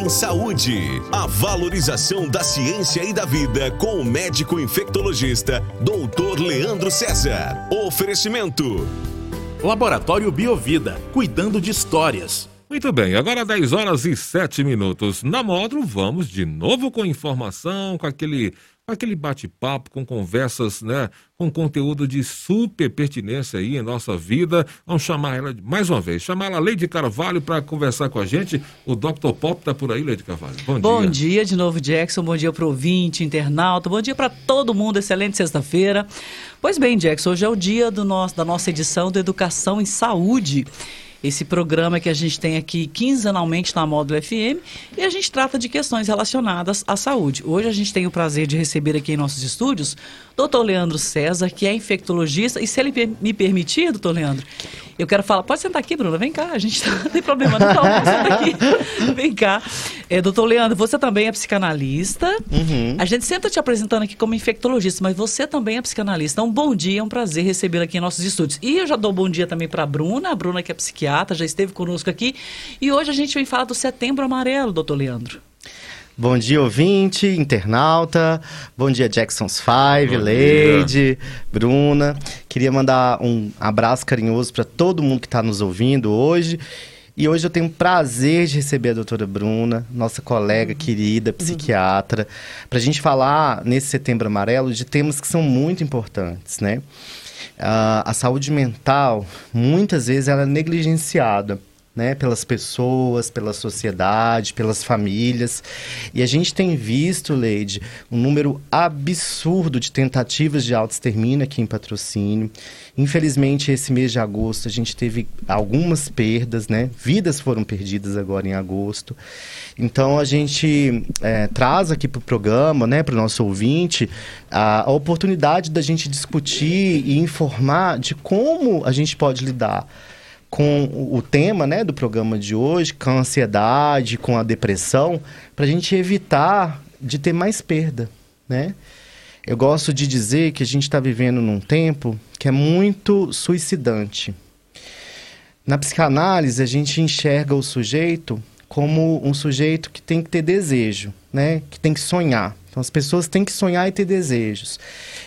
em Saúde. A valorização da ciência e da vida com o médico infectologista Dr. Leandro César. Oferecimento. Laboratório Biovida, cuidando de histórias. Muito bem, agora 10 horas e 7 minutos. Na módulo, vamos de novo com informação, com aquele aquele bate-papo com conversas, né, com conteúdo de super pertinência aí em nossa vida. Vamos chamar ela mais uma vez, chamar a Leide Carvalho para conversar com a gente. O Dr. Pop está por aí, Leide Carvalho. Bom, bom dia. Bom dia de novo, Jackson. Bom dia para o ouvinte, internauta. Bom dia para todo mundo. Excelente sexta-feira. Pois bem, Jackson, hoje é o dia do nosso, da nossa edição do Educação em Saúde esse programa que a gente tem aqui quinzenalmente na Módulo FM e a gente trata de questões relacionadas à saúde. Hoje a gente tem o prazer de receber aqui em nossos estúdios doutor Leandro César, que é infectologista, e se ele me permitir, doutor Leandro, eu quero falar, pode sentar aqui, Bruna, vem cá, a gente tá, não tem problema, não, não senta aqui, vem cá. É, doutor Leandro, você também é psicanalista, uhum. a gente sempre te apresentando aqui como infectologista, mas você também é psicanalista, então bom dia, é um prazer recebê-lo aqui em nossos estúdios. E eu já dou bom dia também para a Bruna, a Bruna que é psiquiatra, já esteve conosco aqui, e hoje a gente vem falar do Setembro Amarelo, doutor Leandro. Bom dia, ouvinte, internauta. Bom dia, Jackson's Five, Bom Lady, dia. Bruna. Queria mandar um abraço carinhoso para todo mundo que está nos ouvindo hoje. E hoje eu tenho o prazer de receber a doutora Bruna, nossa colega uhum. querida, psiquiatra, para a gente falar nesse setembro amarelo de temas que são muito importantes, né? Uh, a saúde mental, muitas vezes, ela é negligenciada né, pelas pessoas, pela sociedade, pelas famílias. E a gente tem visto, Leide, um número absurdo de tentativas de auto-extermínio aqui em patrocínio. Infelizmente, esse mês de agosto a gente teve algumas perdas, né? Vidas foram perdidas agora em agosto. Então a gente é, traz aqui para o programa, né, para o nosso ouvinte, a, a oportunidade da gente discutir e informar de como a gente pode lidar com o tema né, do programa de hoje, com a ansiedade, com a depressão, para a gente evitar de ter mais perda, né? Eu gosto de dizer que a gente está vivendo num tempo que é muito suicidante. Na psicanálise, a gente enxerga o sujeito como um sujeito que tem que ter desejo, né? Que tem que sonhar. Então, as pessoas têm que sonhar e ter desejos.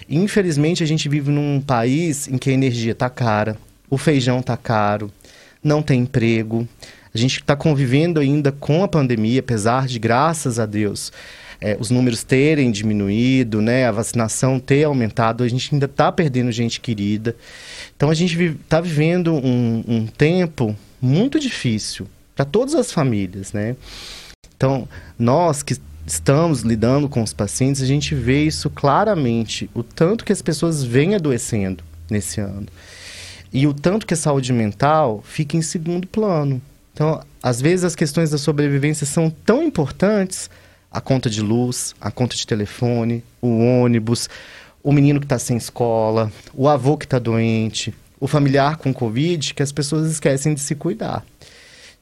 Infelizmente, a gente vive num país em que a energia está cara, o feijão está caro, não tem emprego. A gente está convivendo ainda com a pandemia, apesar de, graças a Deus, é, os números terem diminuído, né, a vacinação ter aumentado, a gente ainda está perdendo gente querida. Então a gente está vivendo um, um tempo muito difícil para todas as famílias, né? Então nós que estamos lidando com os pacientes, a gente vê isso claramente, o tanto que as pessoas vêm adoecendo nesse ano. E o tanto que a saúde mental fica em segundo plano. Então, às vezes as questões da sobrevivência são tão importantes, a conta de luz, a conta de telefone, o ônibus, o menino que está sem escola, o avô que está doente, o familiar com Covid, que as pessoas esquecem de se cuidar.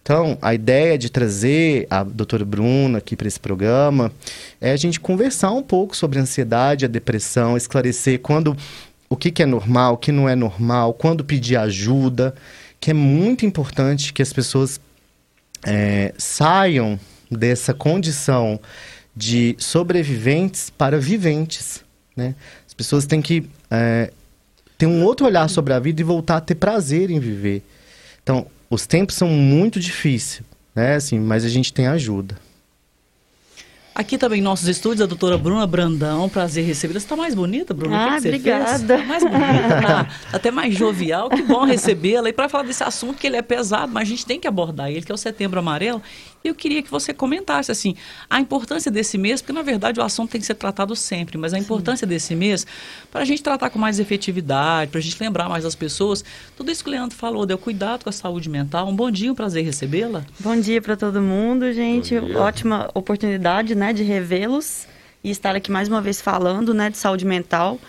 Então, a ideia de trazer a doutora Bruna aqui para esse programa é a gente conversar um pouco sobre a ansiedade, a depressão, esclarecer quando o que, que é normal, o que não é normal, quando pedir ajuda, que é muito importante que as pessoas é, saiam dessa condição de sobreviventes para viventes, né? As pessoas têm que é, ter um outro olhar sobre a vida e voltar a ter prazer em viver. Então, os tempos são muito difíceis, né? Assim, mas a gente tem ajuda. Aqui também em nossos estúdios, a doutora Bruna Brandão, prazer recebê-la. Você está mais bonita, Bruna? Ah, que que obrigada. Tá mais bonita, tá? até mais jovial. Que bom recebê-la. E para falar desse assunto que ele é pesado, mas a gente tem que abordar ele, que é o Setembro Amarelo. Eu queria que você comentasse assim a importância desse mês, porque na verdade o assunto tem que ser tratado sempre, mas a importância Sim. desse mês para a gente tratar com mais efetividade, para a gente lembrar mais as pessoas. Tudo isso que o Leandro falou, deu cuidado com a saúde mental. Um bom dia, um prazer recebê-la. Bom dia para todo mundo, gente. Ótima oportunidade, né, de revê-los e estar aqui mais uma vez falando, né, de saúde mental.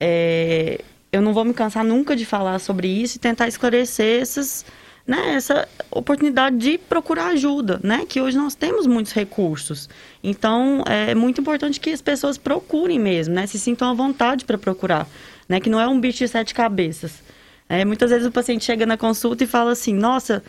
É... Eu não vou me cansar nunca de falar sobre isso e tentar esclarecer essas né, essa oportunidade de procurar ajuda, né? Que hoje nós temos muitos recursos. Então, é muito importante que as pessoas procurem mesmo, né? Se sintam à vontade para procurar, né? Que não é um bicho de sete cabeças. É, muitas vezes o paciente chega na consulta e fala assim, nossa,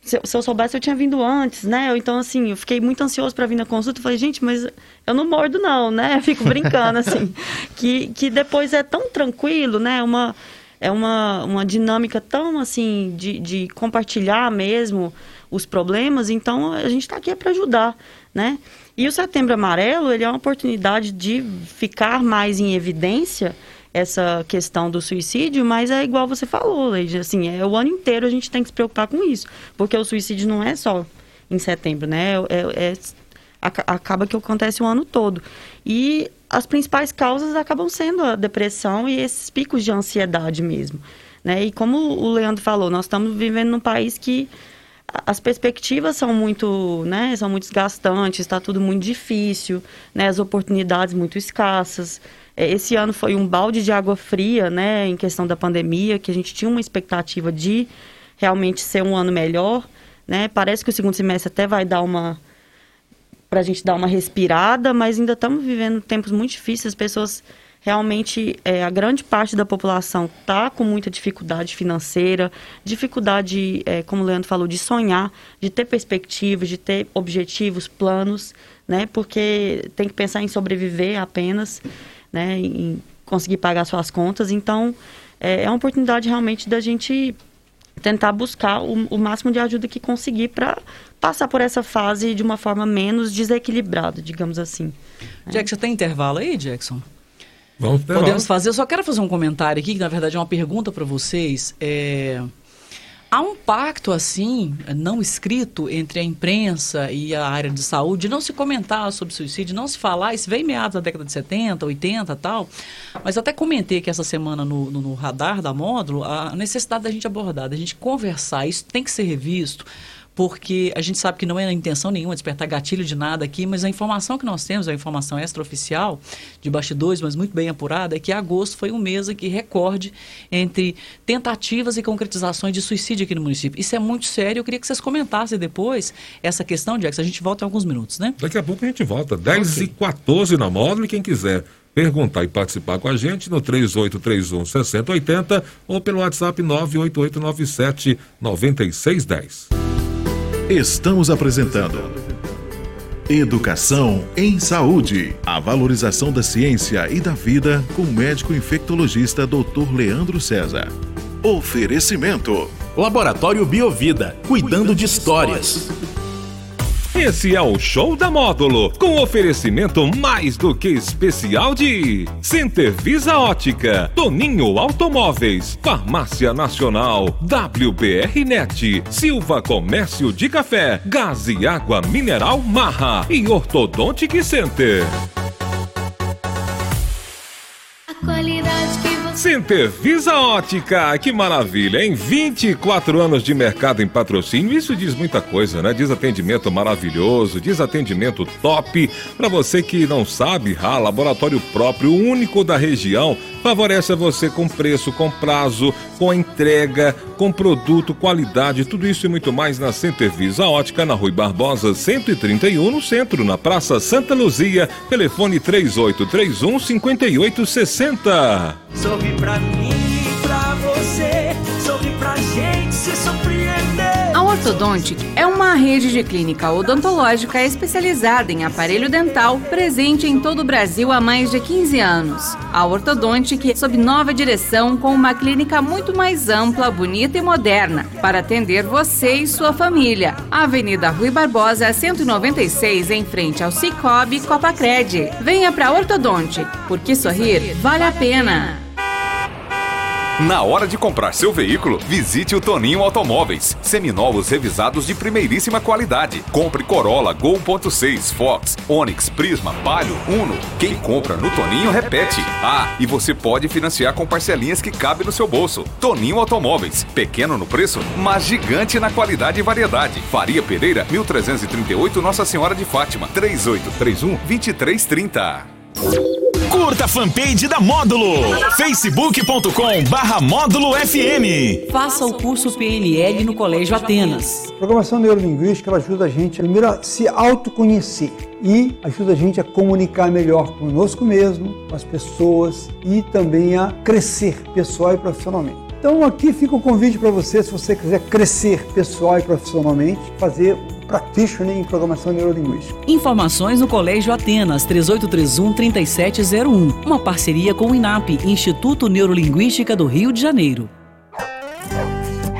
se, se, eu soubesse, eu tinha vindo antes, né? Então, assim, eu fiquei muito ansioso para vir na consulta. Falei, gente, mas eu não mordo, não, né? Fico brincando, assim. que, que depois é tão tranquilo, né? Uma, é uma, uma dinâmica tão, assim, de, de compartilhar mesmo os problemas. Então, a gente está aqui é para ajudar, né? E o Setembro Amarelo, ele é uma oportunidade de ficar mais em evidência essa questão do suicídio, mas é igual você falou, Leide, assim, é o ano inteiro a gente tem que se preocupar com isso, porque o suicídio não é só em setembro, né? É, é, acaba que acontece o ano todo. E as principais causas acabam sendo a depressão e esses picos de ansiedade mesmo, né? E como o Leandro falou, nós estamos vivendo num país que as perspectivas são muito, né, são muito desgastantes, está tudo muito difícil, né, as oportunidades muito escassas. É, esse ano foi um balde de água fria, né, em questão da pandemia, que a gente tinha uma expectativa de realmente ser um ano melhor, né? Parece que o segundo semestre até vai dar uma para a gente dar uma respirada, mas ainda estamos vivendo tempos muito difíceis. As pessoas realmente, é, a grande parte da população está com muita dificuldade financeira, dificuldade, é, como o Leandro falou, de sonhar, de ter perspectivas, de ter objetivos, planos, né? Porque tem que pensar em sobreviver apenas né, em conseguir pagar suas contas. Então, é, é uma oportunidade realmente da gente tentar buscar o, o máximo de ajuda que conseguir para passar por essa fase de uma forma menos desequilibrada, digamos assim. Jackson, tem intervalo aí, Jackson? Vamos Podemos fazer. Eu só quero fazer um comentário aqui, que na verdade é uma pergunta para vocês. É... Há um pacto, assim, não escrito entre a imprensa e a área de saúde, não se comentar sobre suicídio, não se falar, isso vem meados da década de 70, 80 tal, mas até comentei que essa semana no, no, no radar da módulo, a necessidade da gente abordar, da gente conversar, isso tem que ser revisto, porque a gente sabe que não é a intenção nenhuma despertar gatilho de nada aqui, mas a informação que nós temos, a informação extraoficial de bastidores, mas muito bem apurada, é que agosto foi um mês aqui recorde entre tentativas e concretizações de suicídio aqui no município. Isso é muito sério, eu queria que vocês comentassem depois essa questão, Jackson. A gente volta em alguns minutos, né? Daqui a pouco a gente volta. 10 okay. e 14 na módulo e quem quiser perguntar e participar com a gente no 3831 6080 ou pelo WhatsApp 98897 9610. Estamos apresentando Educação em Saúde. A valorização da ciência e da vida com o médico infectologista Dr. Leandro César. Oferecimento. Laboratório Biovida, cuidando de histórias. Esse é o Show da Módulo, com oferecimento mais do que especial de Center Visa Ótica, Toninho Automóveis, Farmácia Nacional, WBR Net, Silva Comércio de Café, Gás e Água Mineral Marra e Ortodontic Center. Center Visa Ótica, que maravilha, em 24 anos de mercado em patrocínio, isso diz muita coisa, né? Diz atendimento maravilhoso, diz atendimento top. Para você que não sabe, ah, laboratório próprio, único da região, favorece a você com preço, com prazo, com entrega, com produto, qualidade, tudo isso e muito mais na Center Visa Ótica, na Rui Barbosa, 131, no centro, na Praça Santa Luzia, telefone 3831 5860. Sorri pra mim e pra você, sorri pra gente se surpreender. A Ortodontic é uma rede de clínica odontológica especializada em aparelho dental, presente em todo o Brasil há mais de 15 anos. A Ortodontic sob nova direção com uma clínica muito mais ampla, bonita e moderna para atender você e sua família. Avenida Rui Barbosa, 196, em frente ao Cicobi Copacred. Venha para Ortodontic, porque sorrir vale a pena. Na hora de comprar seu veículo, visite o Toninho Automóveis. Seminovos revisados de primeiríssima qualidade. Compre Corolla, Gol 1.6, Fox, Onix, Prisma, Palio, Uno. Quem compra no Toninho repete. Ah, e você pode financiar com parcelinhas que cabem no seu bolso. Toninho Automóveis. Pequeno no preço, mas gigante na qualidade e variedade. Faria Pereira, 1338 Nossa Senhora de Fátima. 3831 2330. Curta a fanpage da Módulo. facebook.com barra Módulo FM. Faça o curso PNL no Colégio Atenas. A programação neurolinguística ela ajuda a gente primeiro a se autoconhecer e ajuda a gente a comunicar melhor conosco mesmo, com as pessoas e também a crescer pessoal e profissionalmente. Então aqui fica o convite para você, se você quiser crescer pessoal e profissionalmente, fazer Practitioner em Programação Neurolinguística. Informações no Colégio Atenas 3831-3701. Uma parceria com o INAP, Instituto Neurolinguística do Rio de Janeiro.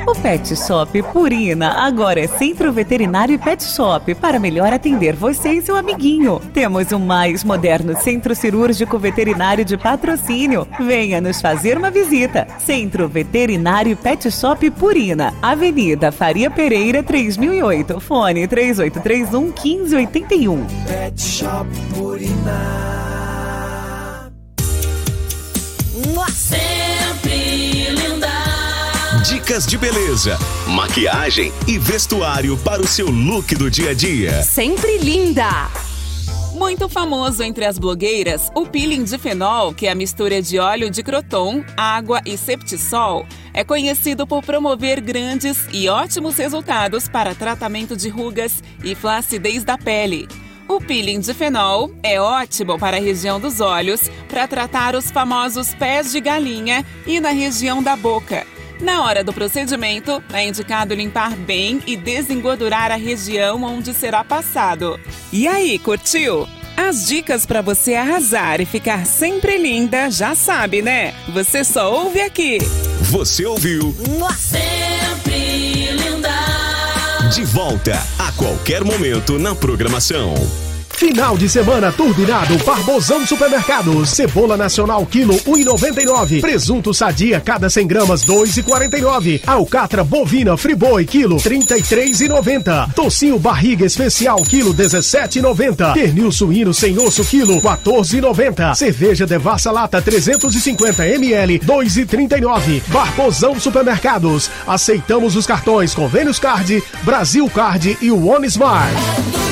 O Pet Shop Purina agora é Centro Veterinário e Pet Shop para melhor atender você e seu amiguinho. Temos o mais moderno centro cirúrgico veterinário de patrocínio. Venha nos fazer uma visita. Centro Veterinário e Pet Shop Purina, Avenida Faria Pereira 3008, fone 3831 1581. Pet Shop Purina. Linda. Dicas de beleza, maquiagem e vestuário para o seu look do dia a dia. Sempre linda! Muito famoso entre as blogueiras, o peeling de fenol, que é a mistura de óleo de croton, água e septisol, é conhecido por promover grandes e ótimos resultados para tratamento de rugas e flacidez da pele. O peeling de fenol é ótimo para a região dos olhos, para tratar os famosos pés de galinha e na região da boca. Na hora do procedimento, é indicado limpar bem e desengordurar a região onde será passado. E aí, curtiu? As dicas para você arrasar e ficar sempre linda, já sabe, né? Você só ouve aqui. Você ouviu? Sempre linda. De volta a qualquer momento na programação. Final de semana turbinado Barbosão Supermercados. Cebola nacional quilo 1,99. Presunto sadia cada 100 gramas 2,49. Alcatra bovina friboi quilo 33,90. Tocinho barriga especial quilo 17,90. Pernil suíno sem osso quilo 14,90. Cerveja Devassa lata 350 ml 2,39. Barbosão Supermercados. Aceitamos os cartões Convênios Card, Brasil Card e One Smart.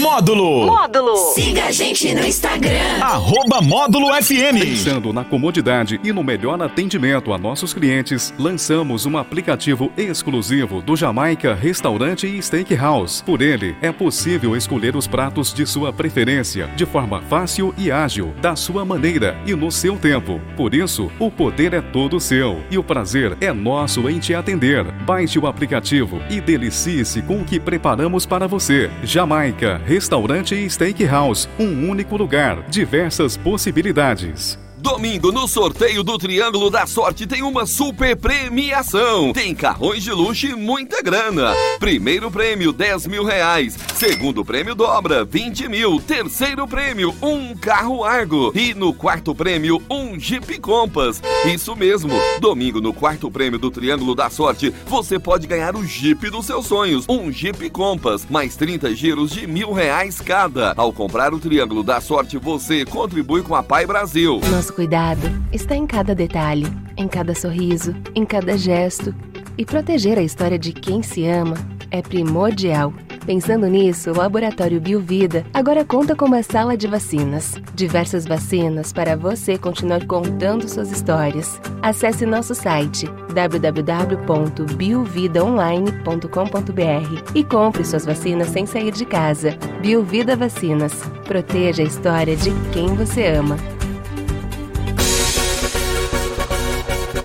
Módulo. Módulo. Siga a gente no Instagram. Arroba Módulo FM. Pensando na comodidade e no melhor atendimento a nossos clientes, lançamos um aplicativo exclusivo do Jamaica Restaurante e Steakhouse. Por ele, é possível escolher os pratos de sua preferência, de forma fácil e ágil, da sua maneira e no seu tempo. Por isso, o poder é todo seu e o prazer é nosso em te atender. Baixe o aplicativo e delicie-se com o que preparamos para você. Jamaica Restaurante e Steakhouse, um único lugar, diversas possibilidades. Domingo, no sorteio do Triângulo da Sorte, tem uma super premiação. Tem carrões de luxo e muita grana. Primeiro prêmio, 10 mil reais. Segundo prêmio, dobra, 20 mil. Terceiro prêmio, um carro Argo. E no quarto prêmio, um Jeep Compass. Isso mesmo. Domingo, no quarto prêmio do Triângulo da Sorte, você pode ganhar o Jeep dos seus sonhos. Um Jeep Compass, mais 30 giros de mil reais cada. Ao comprar o Triângulo da Sorte, você contribui com a Pai Brasil. Nosso cuidado está em cada detalhe, em cada sorriso, em cada gesto. E proteger a história de quem se ama é primordial. Pensando nisso, o Laboratório Biovida agora conta com uma sala de vacinas. Diversas vacinas para você continuar contando suas histórias. Acesse nosso site www.biovidaonline.com.br e compre suas vacinas sem sair de casa. Biovida Vacinas. Proteja a história de quem você ama.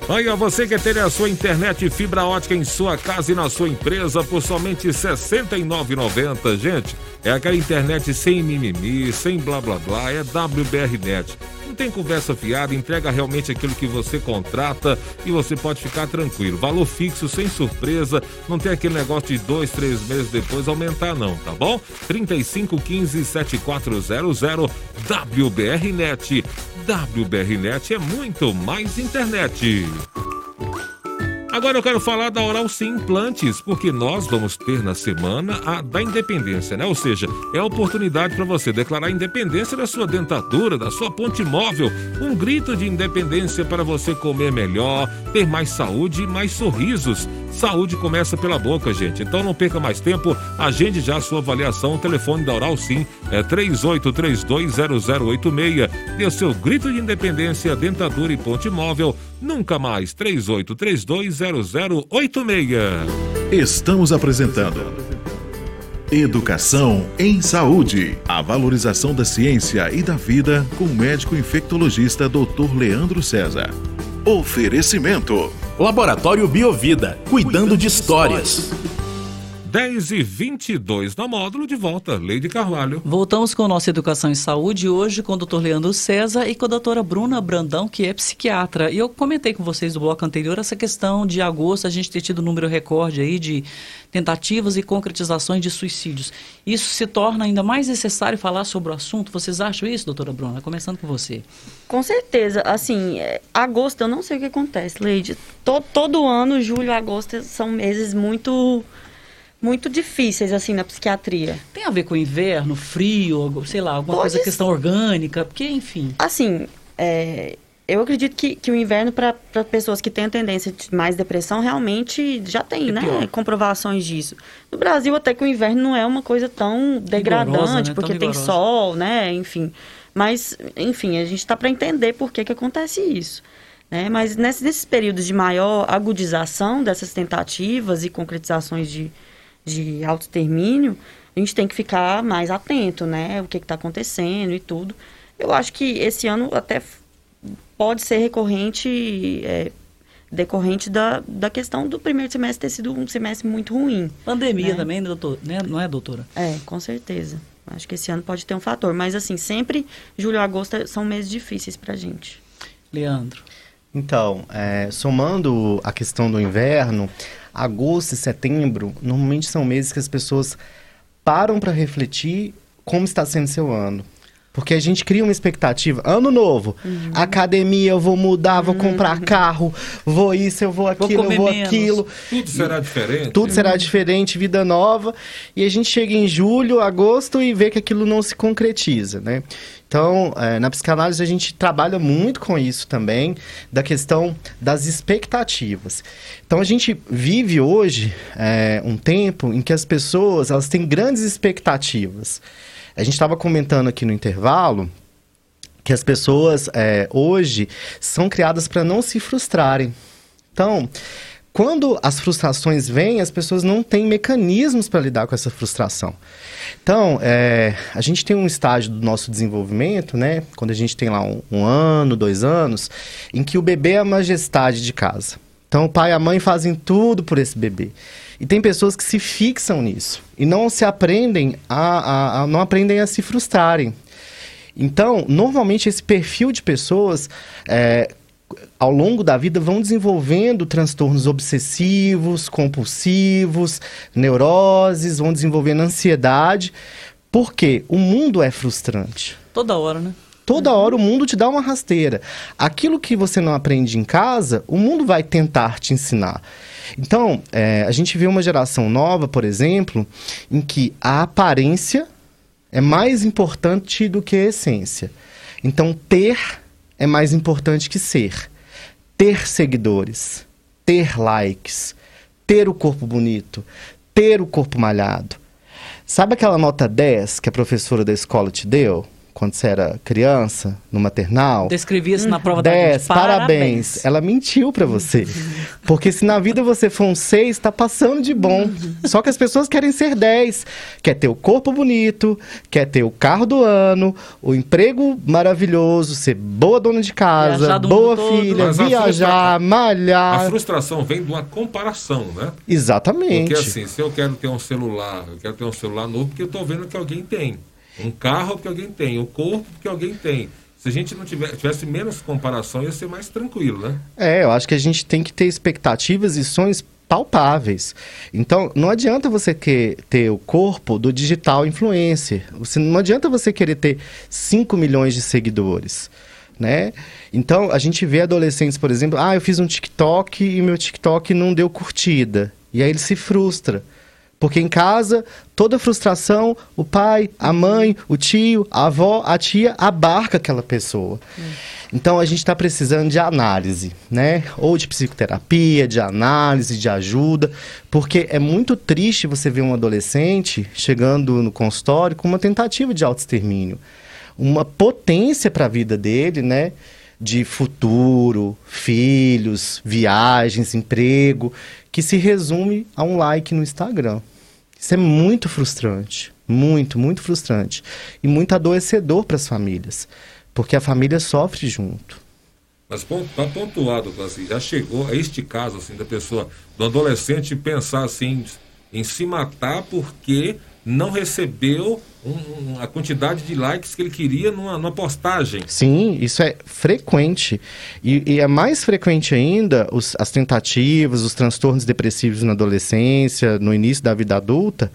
Aí, ó, você quer ter a sua internet fibra ótica em sua casa e na sua empresa por somente R$ 69,90, gente. É aquela internet sem mimimi, sem blá blá blá, é WBRnet. Não tem conversa fiada, entrega realmente aquilo que você contrata e você pode ficar tranquilo. Valor fixo, sem surpresa, não tem aquele negócio de dois, três meses depois aumentar não, tá bom? 3515 7400 WBRnet. WBRnet é muito mais internet. Agora eu quero falar da Oral Sim Implantes, porque nós vamos ter na semana a da independência, né? Ou seja, é a oportunidade para você declarar a independência da sua dentadura, da sua ponte móvel, um grito de independência para você comer melhor, ter mais saúde e mais sorrisos. Saúde começa pela boca, gente. Então não perca mais tempo, agende já a sua avaliação. O telefone da Oral Sim é 38320086. Dê o seu grito de independência, dentadura e ponte móvel. Nunca mais 38320086. Estamos apresentando Educação em Saúde. A valorização da ciência e da vida com o médico infectologista Dr. Leandro César. Oferecimento. Laboratório Biovida, cuidando de histórias. 10 e 22 na módulo, de volta, Leide Carvalho. Voltamos com nossa Educação em Saúde, hoje com o doutor Leandro César e com a doutora Bruna Brandão, que é psiquiatra. E eu comentei com vocês no bloco anterior essa questão de agosto, a gente ter tido um número recorde aí de tentativas e concretizações de suicídios. Isso se torna ainda mais necessário falar sobre o assunto? Vocês acham isso, doutora Bruna? Começando com você. Com certeza. Assim, é, agosto, eu não sei o que acontece, Leide. Todo, todo ano, julho e agosto são meses muito muito difíceis, assim, na psiquiatria. Tem a ver com o inverno, frio, sei lá, alguma Pode coisa, questão orgânica, porque, enfim. Assim, é, eu acredito que, que o inverno, para pessoas que têm a tendência de mais depressão, realmente já tem, é né? Pior. Comprovações disso. No Brasil, até que o inverno não é uma coisa tão degradante, rigorosa, né? porque tem sol, né? Enfim. Mas, enfim, a gente está para entender por que, que acontece isso. Né? Mas nesses, nesses períodos de maior agudização dessas tentativas e concretizações de, de autoextermínio, a gente tem que ficar mais atento, né? O que está acontecendo e tudo. Eu acho que esse ano até pode ser recorrente, é, decorrente da, da questão do primeiro semestre ter sido um semestre muito ruim. Pandemia né? também, doutor, né? não é, doutora? É, com certeza. Acho que esse ano pode ter um fator. Mas, assim, sempre julho e agosto são meses difíceis para gente. Leandro. Então, é, somando a questão do inverno, agosto e setembro normalmente são meses que as pessoas param para refletir como está sendo seu ano. Porque a gente cria uma expectativa. Ano novo, uhum. academia, eu vou mudar, vou comprar uhum. carro, vou isso, eu vou aquilo, vou eu vou menos. aquilo. Tudo será diferente. Tudo será diferente, vida nova. E a gente chega em julho, agosto e vê que aquilo não se concretiza, né? Então, é, na psicanálise a gente trabalha muito com isso também, da questão das expectativas. Então, a gente vive hoje é, um tempo em que as pessoas elas têm grandes expectativas. A gente estava comentando aqui no intervalo que as pessoas é, hoje são criadas para não se frustrarem. Então, quando as frustrações vêm, as pessoas não têm mecanismos para lidar com essa frustração. Então, é, a gente tem um estágio do nosso desenvolvimento, né? Quando a gente tem lá um, um, ano, dois anos, em que o bebê é a majestade de casa. Então, o pai e a mãe fazem tudo por esse bebê. E tem pessoas que se fixam nisso e não se aprendem a, a, a não aprendem a se frustrarem. Então, normalmente esse perfil de pessoas é, ao longo da vida vão desenvolvendo transtornos obsessivos, compulsivos, neuroses, vão desenvolvendo ansiedade, porque o mundo é frustrante. Toda hora, né? Toda hora o mundo te dá uma rasteira. Aquilo que você não aprende em casa, o mundo vai tentar te ensinar. Então, é, a gente vê uma geração nova, por exemplo, em que a aparência é mais importante do que a essência. Então, ter é mais importante que ser. Ter seguidores, ter likes, ter o corpo bonito, ter o corpo malhado. Sabe aquela nota 10 que a professora da escola te deu? Quando você era criança, no maternal. Descrevia isso na prova 10, da parabéns. parabéns. Ela mentiu para você. Porque se na vida você for um 6, tá passando de bom. Só que as pessoas querem ser 10. Quer ter o corpo bonito, quer ter o carro do ano, o emprego maravilhoso, ser boa dona de casa, boa filha, viajar, malhar. A frustração vem de uma comparação, né? Exatamente. Porque assim, se eu quero ter um celular, eu quero ter um celular novo porque eu tô vendo que alguém tem. Um carro que alguém tem, um corpo que alguém tem. Se a gente não tiver, tivesse menos comparação, ia ser mais tranquilo, né? É, eu acho que a gente tem que ter expectativas e sonhos palpáveis. Então, não adianta você querer ter o corpo do digital influencer. Você, não adianta você querer ter 5 milhões de seguidores. Né? Então, a gente vê adolescentes, por exemplo, ah, eu fiz um TikTok e meu TikTok não deu curtida. E aí ele se frustra. Porque em casa, toda frustração, o pai, a mãe, o tio, a avó, a tia abarca aquela pessoa. Hum. Então a gente está precisando de análise, né? Ou de psicoterapia, de análise, de ajuda, porque é muito triste você ver um adolescente chegando no consultório com uma tentativa de autoextermínio. Uma potência para a vida dele, né? De futuro, filhos, viagens, emprego, que se resume a um like no Instagram. Isso é muito frustrante, muito, muito frustrante e muito adoecedor para as famílias, porque a família sofre junto. Mas para pontuar, doutor, assim, já chegou a este caso assim da pessoa, do adolescente pensar assim em se matar porque não recebeu um, a quantidade de likes que ele queria numa, numa postagem. Sim, isso é frequente. E, e é mais frequente ainda os, as tentativas, os transtornos depressivos na adolescência, no início da vida adulta,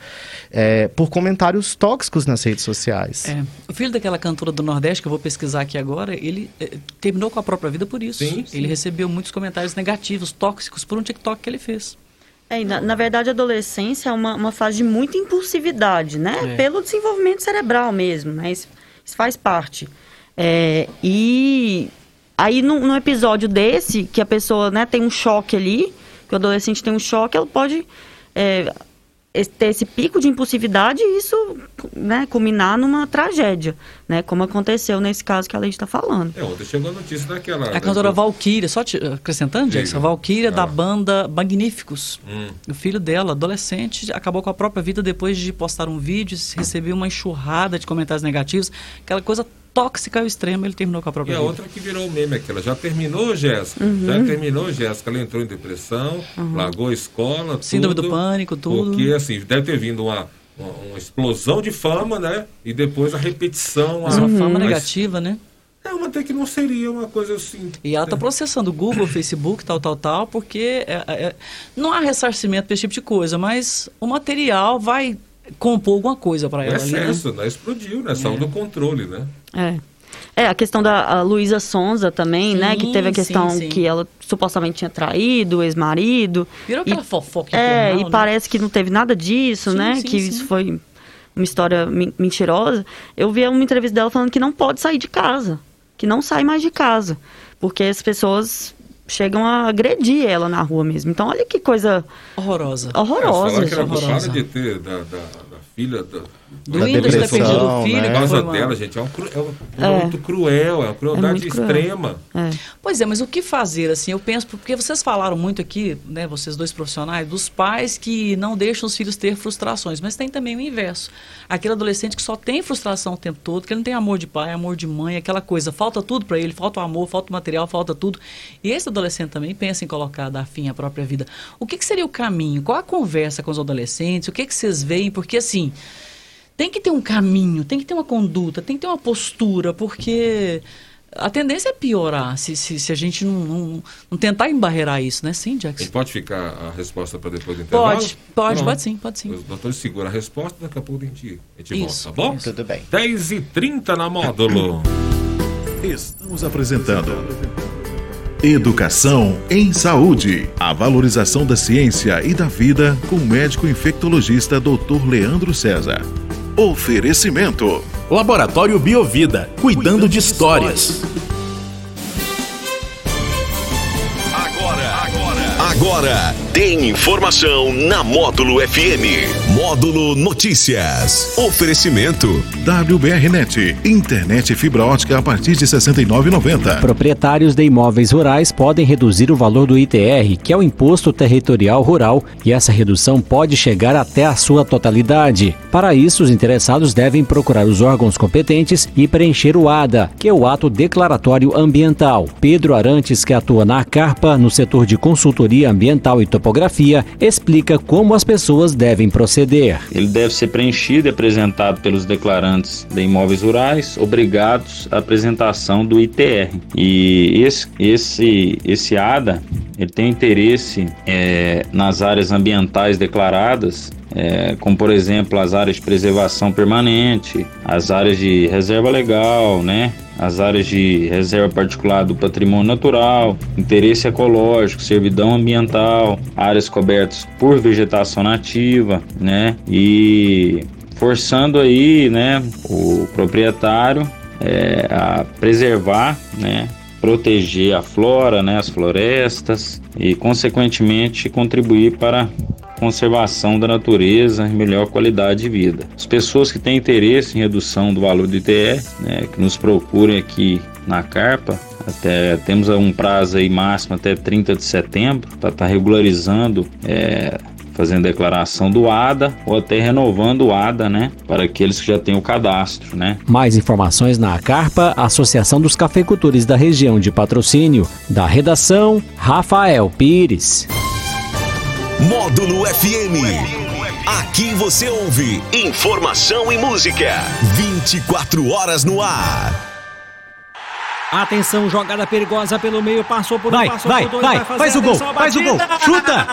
é, por comentários tóxicos nas redes sociais. É. O filho daquela cantora do Nordeste, que eu vou pesquisar aqui agora, ele é, terminou com a própria vida por isso. Sim, sim. Ele recebeu muitos comentários negativos, tóxicos, por um TikTok que ele fez. É, na, na, verdade, a adolescência é uma, uma fase de muita impulsividade, né? É. Pelo desenvolvimento cerebral mesmo, né? Isso, isso faz parte. É, e aí, num, num, episódio desse, que a pessoa né, tem um choque ali, que o adolescente tem um choque, ela pode é, ter esse pico de impulsividade e isso né, culminar numa tragédia, né? Como aconteceu nesse caso que a lei está falando. É, ontem chegou a notícia daquela... A cantora Valkyria, só te, acrescentando, Jackson, a Valkyria ah. da banda Magníficos. Hum. O filho dela, adolescente, acabou com a própria vida depois de postar um vídeo, recebeu uma enxurrada de comentários negativos, aquela coisa tóxica ao extremo, ele terminou com a própria e vida. E a outra que virou meme, aquela já terminou, Jéssica. Uhum. Já terminou, Jéssica. Ela entrou em depressão, uhum. largou a escola, Síndrome do pânico, tudo. Porque, assim, deve ter vindo uma, uma, uma explosão de fama, né? E depois a repetição. Mas a, uma fama negativa, né? É, uma até que não seria uma coisa assim. E ela está processando Google, Facebook, tal, tal, tal, porque é, é, não há ressarcimento para esse tipo de coisa, mas o material vai compor alguma coisa para ela. É excesso, ali, né? né? Explodiu, né? Saiu é. do controle, né? É. É, a questão da Luísa Sonza também, sim, né? Que teve a questão sim, sim. que ela supostamente tinha traído o ex-marido. Virou aquela fofoca É, e né? parece que não teve nada disso, né? que isso foi uma história mentirosa. Eu vi uma entrevista dela falando que não pode sair de casa. Que não sai mais de casa. Porque as pessoas chegam a agredir ela na rua mesmo. Então, olha que coisa horrorosa. Horrorosa. É, que era horrorosa. de ter da, da, da filha da, do Windows ter perdido o filho. Né? Por causa dela, gente. É, um, é, um, é muito cruel, é uma crueldade é extrema. É. Pois é, mas o que fazer, assim? Eu penso, porque vocês falaram muito aqui, né, vocês dois profissionais, dos pais que não deixam os filhos ter frustrações, mas tem também o inverso. Aquele adolescente que só tem frustração o tempo todo, que ele não tem amor de pai, amor de mãe, aquela coisa, falta tudo para ele, falta o amor, falta o material, falta tudo. E esse adolescente também pensa em colocar, dar fim à própria vida. O que, que seria o caminho? Qual a conversa com os adolescentes? O que, que vocês veem? Porque, assim, tem que ter um caminho, tem que ter uma conduta, tem que ter uma postura, porque a tendência é piorar se, se, se a gente não, não, não, tentar embarrear isso, né? Sim, Jackson. E pode ficar a resposta para depois do intervalo? Pode, pode, pode sim, pode sim. Os doutores seguram a resposta, daqui a pouco a gente, a gente isso, volta, tá bom? Isso. Tudo bem. 10h30 na módulo. Estamos apresentando Educação em Saúde. A valorização da ciência e da vida com o médico infectologista Dr. Leandro César. Oferecimento: Laboratório Biovida, cuidando de histórias. Agora tem informação na Módulo FM. Módulo Notícias. Oferecimento. WBRnet. Internet fibra ótica a partir de R$ 69,90. Proprietários de imóveis rurais podem reduzir o valor do ITR, que é o Imposto Territorial Rural, e essa redução pode chegar até a sua totalidade. Para isso, os interessados devem procurar os órgãos competentes e preencher o ADA, que é o Ato Declaratório Ambiental. Pedro Arantes, que atua na Carpa, no setor de consultoria ambiental e topografia, explica como as pessoas devem proceder. Ele deve ser preenchido e apresentado pelos declarantes de imóveis rurais, obrigados à apresentação do ITR. E esse, esse, esse ADA ele tem interesse é, nas áreas ambientais declaradas é, como por exemplo as áreas de preservação permanente, as áreas de reserva legal, né? as áreas de reserva particular do patrimônio natural, interesse ecológico, servidão ambiental, áreas cobertas por vegetação nativa, né? E forçando aí, né, o proprietário é, a preservar, né, proteger a flora, né, as florestas e consequentemente contribuir para conservação da natureza e melhor qualidade de vida. As pessoas que têm interesse em redução do valor do ITR, né, que nos procurem aqui na Carpa, até temos um prazo aí máximo até 30 de setembro para estar tá regularizando é, fazendo declaração do ADA ou até renovando o ADA, né? Para aqueles que já têm o cadastro, né? Mais informações na Carpa, Associação dos Cafeicultores da região de patrocínio. Da redação, Rafael Pires. Módulo FM. Aqui você ouve informação e música. 24 horas no ar. Atenção, jogada perigosa pelo meio, passou por vai, um, passou vai, por dois, vai, vai fazer faz o gol, faz o gol, chuta!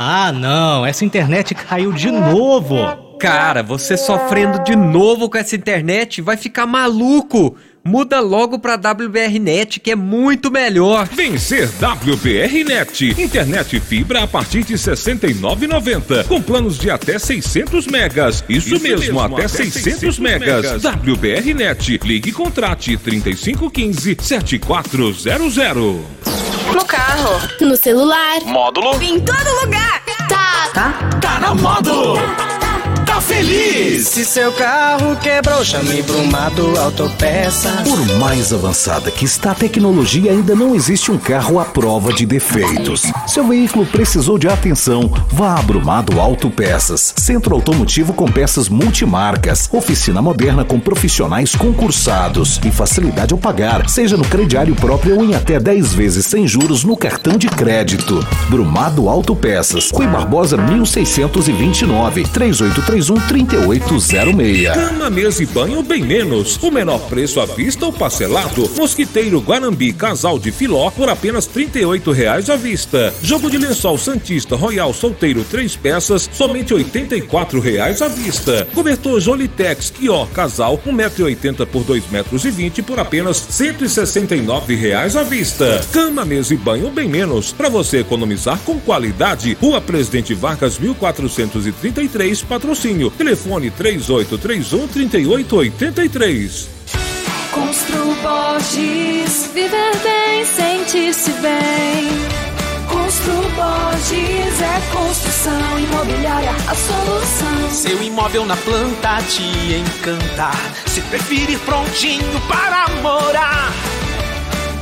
Ah, não, essa internet caiu de novo. Cara, você sofrendo de novo com essa internet vai ficar maluco. Muda logo pra WBRnet, que é muito melhor. Vencer WBRnet. Internet fibra a partir de R$ 69,90. Com planos de até 600 megas. Isso, Isso mesmo, mesmo, até até 600, 600 megas. megas. WBRnet. Ligue e contrate 3515-7400. No carro, no celular, Módulo. em todo lugar. Tá. Tá? Tá na módulo. Tá feliz! Se seu carro quebrou, chame Brumado Autopeças. Por mais avançada que está a tecnologia, ainda não existe um carro à prova de defeitos. Seu veículo precisou de atenção? Vá a Brumado Autopeças. Centro automotivo com peças multimarcas. Oficina moderna com profissionais concursados. E facilidade ao pagar, seja no crediário próprio ou em até 10 vezes sem juros no cartão de crédito. Brumado Autopeças. Rui Barbosa 1629. 3831 3806. Cama, mesa e banho bem menos. O menor preço à vista ou parcelado. Mosquiteiro Guanambi Casal de Filó por apenas 38 reais à vista. Jogo de lençol Santista Royal Solteiro 3 peças, somente 84 reais à vista. Cobertor Jolitex Kior Casal 1,80m por 2,20m por apenas 169 reais à vista. Cama, mesa e banho bem menos. Para você economizar com qualidade. Rua Presidente Vargas 1433, patrocínio. Telefone 3831 3883. Constru Borges, viver bem, sentir-se bem. Constru Borges é construção imobiliária, a solução. Seu imóvel na planta te encantar. Se preferir prontinho para morar.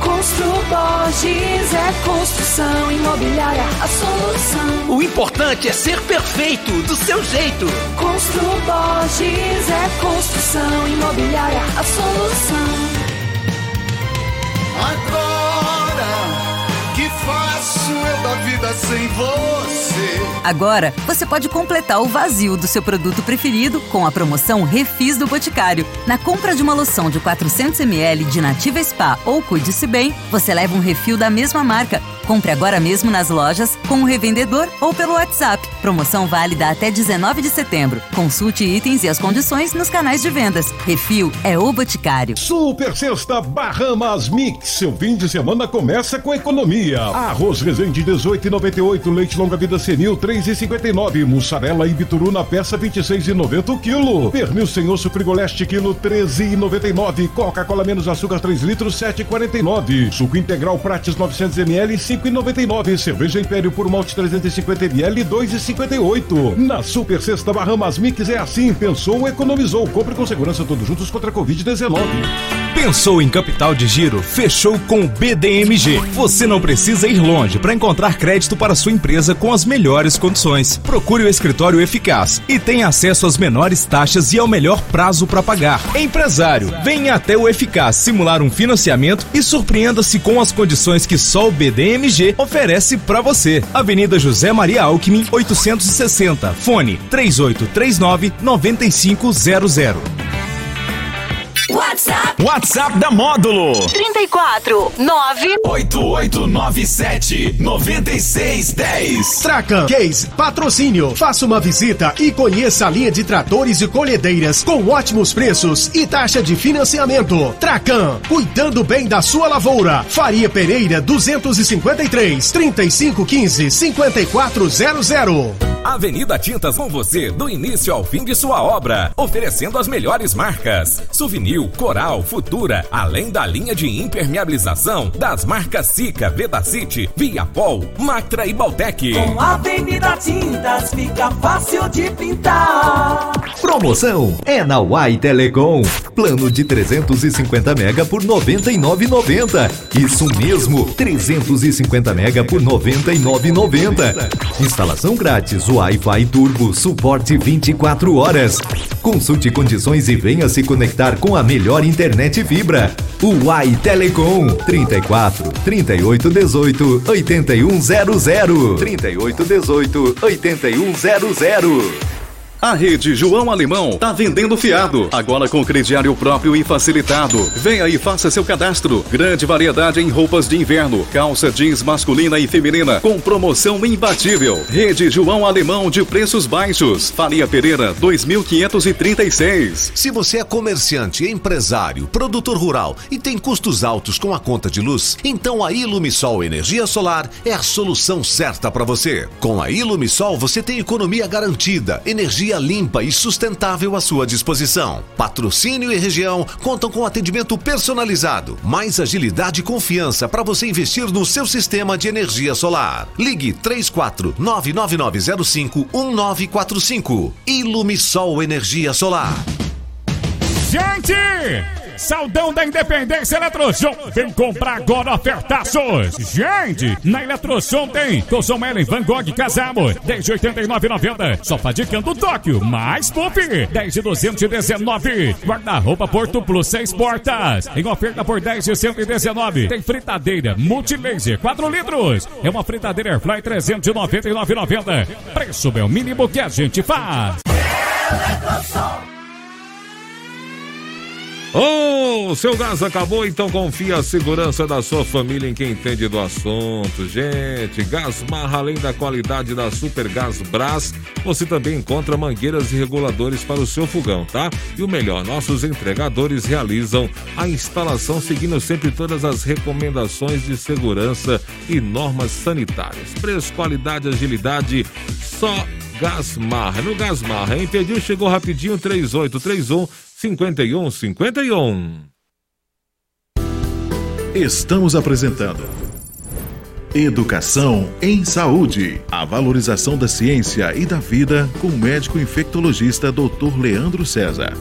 Constru Borges é construção imobiliária, a solução. O importante é ser perfeito do seu jeito. Constru Borges é construção imobiliária, a solução. Agora vida sem você? Agora, você pode completar o vazio do seu produto preferido com a promoção Refis do Boticário. Na compra de uma loção de 400ml de Nativa Spa ou Cuide-se Bem, você leva um refil da mesma marca. Compre agora mesmo nas lojas, com o revendedor ou pelo WhatsApp. Promoção válida até 19 de setembro. Consulte itens e as condições nos canais de vendas. Refil é o Boticário. Super Sexta Bahamas Mix. Seu fim de semana começa com economia. Arroz Resende 18,98, leite longa vida senil 3,59, mussarela e bituru na peça 26,90 o quilo. Pernil sem osso frigoleste quilo 13,99, Coca-Cola menos açúcar 3 litros 7,49, suco integral Prates 900 ml 5,99, cerveja Império por malte 350 ml 2,58. Na Super Sexta Bahamas Mix é assim, pensou, economizou. Compre com segurança todos juntos contra a Covid-19. Pensou em capital de giro? Fechou com o BDMG. Você não precisa ir longe para encontrar crédito para sua empresa com as melhores condições. Procure o escritório eficaz e tenha acesso às menores taxas e ao melhor prazo para pagar. Empresário, venha até o Eficaz simular um financiamento e surpreenda-se com as condições que só o BDMG oferece para você. Avenida José Maria Alckmin, 860. Fone 3839 9500. WhatsApp. Da Módulo 34 9 8897 9610. Tracan Case Patrocínio. Faça uma visita e conheça a linha de tratores e colhedeiras com ótimos preços e taxa de financiamento. Tracan, cuidando bem da sua lavoura. Faria Pereira 253 3515 5400. Avenida Tintas com você do início ao fim de sua obra, oferecendo as melhores marcas: Souvenir, Coral, Futura, além da linha de impermeabilização das marcas Sica, Vedacity, Viapol, Mactra e Baltec. Com Avenida Tintas fica fácil de pintar. Promoção é na Uai Telecom. Plano de 350 mega por 99,90. Isso mesmo, 350 mega por 99,90. Instalação grátis, Wi-Fi Turbo, suporte 24 horas. Consulte condições e venha se conectar com a melhor internet fibra. Uai Telecom 34 38 18 8100 38 18 8100 A rede João Alemão tá vendendo fiado, agora com crediário próprio e facilitado. Venha e faça seu cadastro. Grande variedade em roupas de inverno, calça jeans masculina e feminina, com promoção imbatível. Rede João Alemão de preços baixos. Faria Pereira 2536. Se você é comerciante, empresário, produtor rural e tem custos altos com a conta de luz, então a Ilumisol Energia Solar é a solução certa para você. Com a Ilumisol você tem economia garantida, energia limpa e sustentável à sua disposição. Patrocínio e região contam com atendimento personalizado, mais agilidade e confiança para você investir no seu sistema de energia solar. Ligue 34 99905 1945. Ilumisol Energia Solar. Gente! Saldão da Independência Eletroshop. Vem comprar agora ofertaços. Gente, na Eletroshop tem colchão Ellen Van Gogh Casamo, 10,89,90. Sofá de canto Tóquio, mais puff, 10,219. Guarda-roupa Porto Plus, 6 portas. Em oferta por 10,119. Tem fritadeira Multilaser, 4 litros. É uma fritadeira Airfly 399,90. Preço é o mínimo que a gente faz. Oh, seu gás acabou, então confia a segurança da sua família em quem entende do assunto. Gente, Gás Marra, além da qualidade da Super Gás Brás, você também encontra mangueiras e reguladores para o seu fogão, tá? E o melhor, nossos entregadores realizam a instalação seguindo sempre todas as recomendações de segurança e normas sanitárias. Preço, qualidade, agilidade, só Gasmar. No Gasmar, hein? Pediu, chegou rapidinho, 3831 5151. Estamos apresentando Educação em Saúde. A valorização da ciência e da vida com o médico infectologista Dr. Leandro César.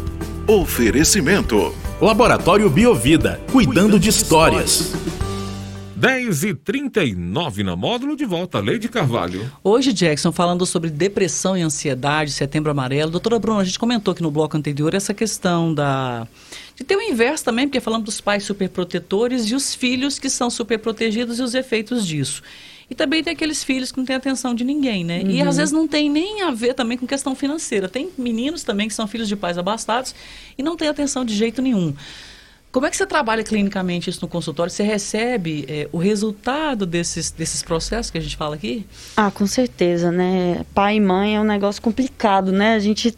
Oferecimento. Laboratório Biovida, cuidando de histórias. 10 e 39 na módulo de volta, Leide Carvalho. Hoje, Jackson, falando sobre depressão e ansiedade, setembro amarelo. Doutora Bruna, a gente comentou aqui no bloco anterior essa questão da. De ter o inverso também, porque falamos dos pais superprotetores e os filhos que são superprotegidos e os efeitos disso. E também tem aqueles filhos que não têm atenção de ninguém, né? E Uhum. às vezes não tem nem a ver também com questão financeira. Tem meninos também que são filhos de pais abastados e não têm atenção de jeito nenhum. Como é que você trabalha clinicamente isso no consultório? Você recebe eh, o resultado desses, desses processos que a gente fala aqui? Ah, com certeza, né? Pai e mãe é um negócio complicado, né? A gente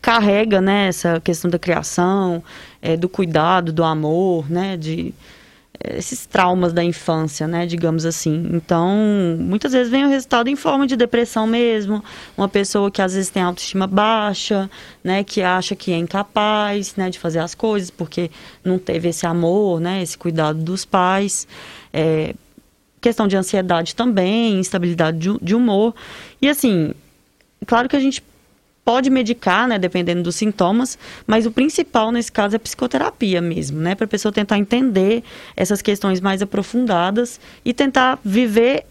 carrega, né, essa questão da criação, eh, do cuidado, do amor, né, de esses traumas da infância, né, digamos assim. Então, muitas vezes vem o resultado em forma de depressão mesmo, uma pessoa que às vezes tem autoestima baixa, né, que acha que é incapaz, né, de fazer as coisas porque não teve esse amor, né, esse cuidado dos pais. Eh, questão de ansiedade também, instabilidade de, de humor. E assim, claro que a gente pode medicar, né, dependendo dos sintomas, mas o principal nesse caso é psicoterapia mesmo, né, para a pessoa tentar entender essas questões mais aprofundadas e tentar viver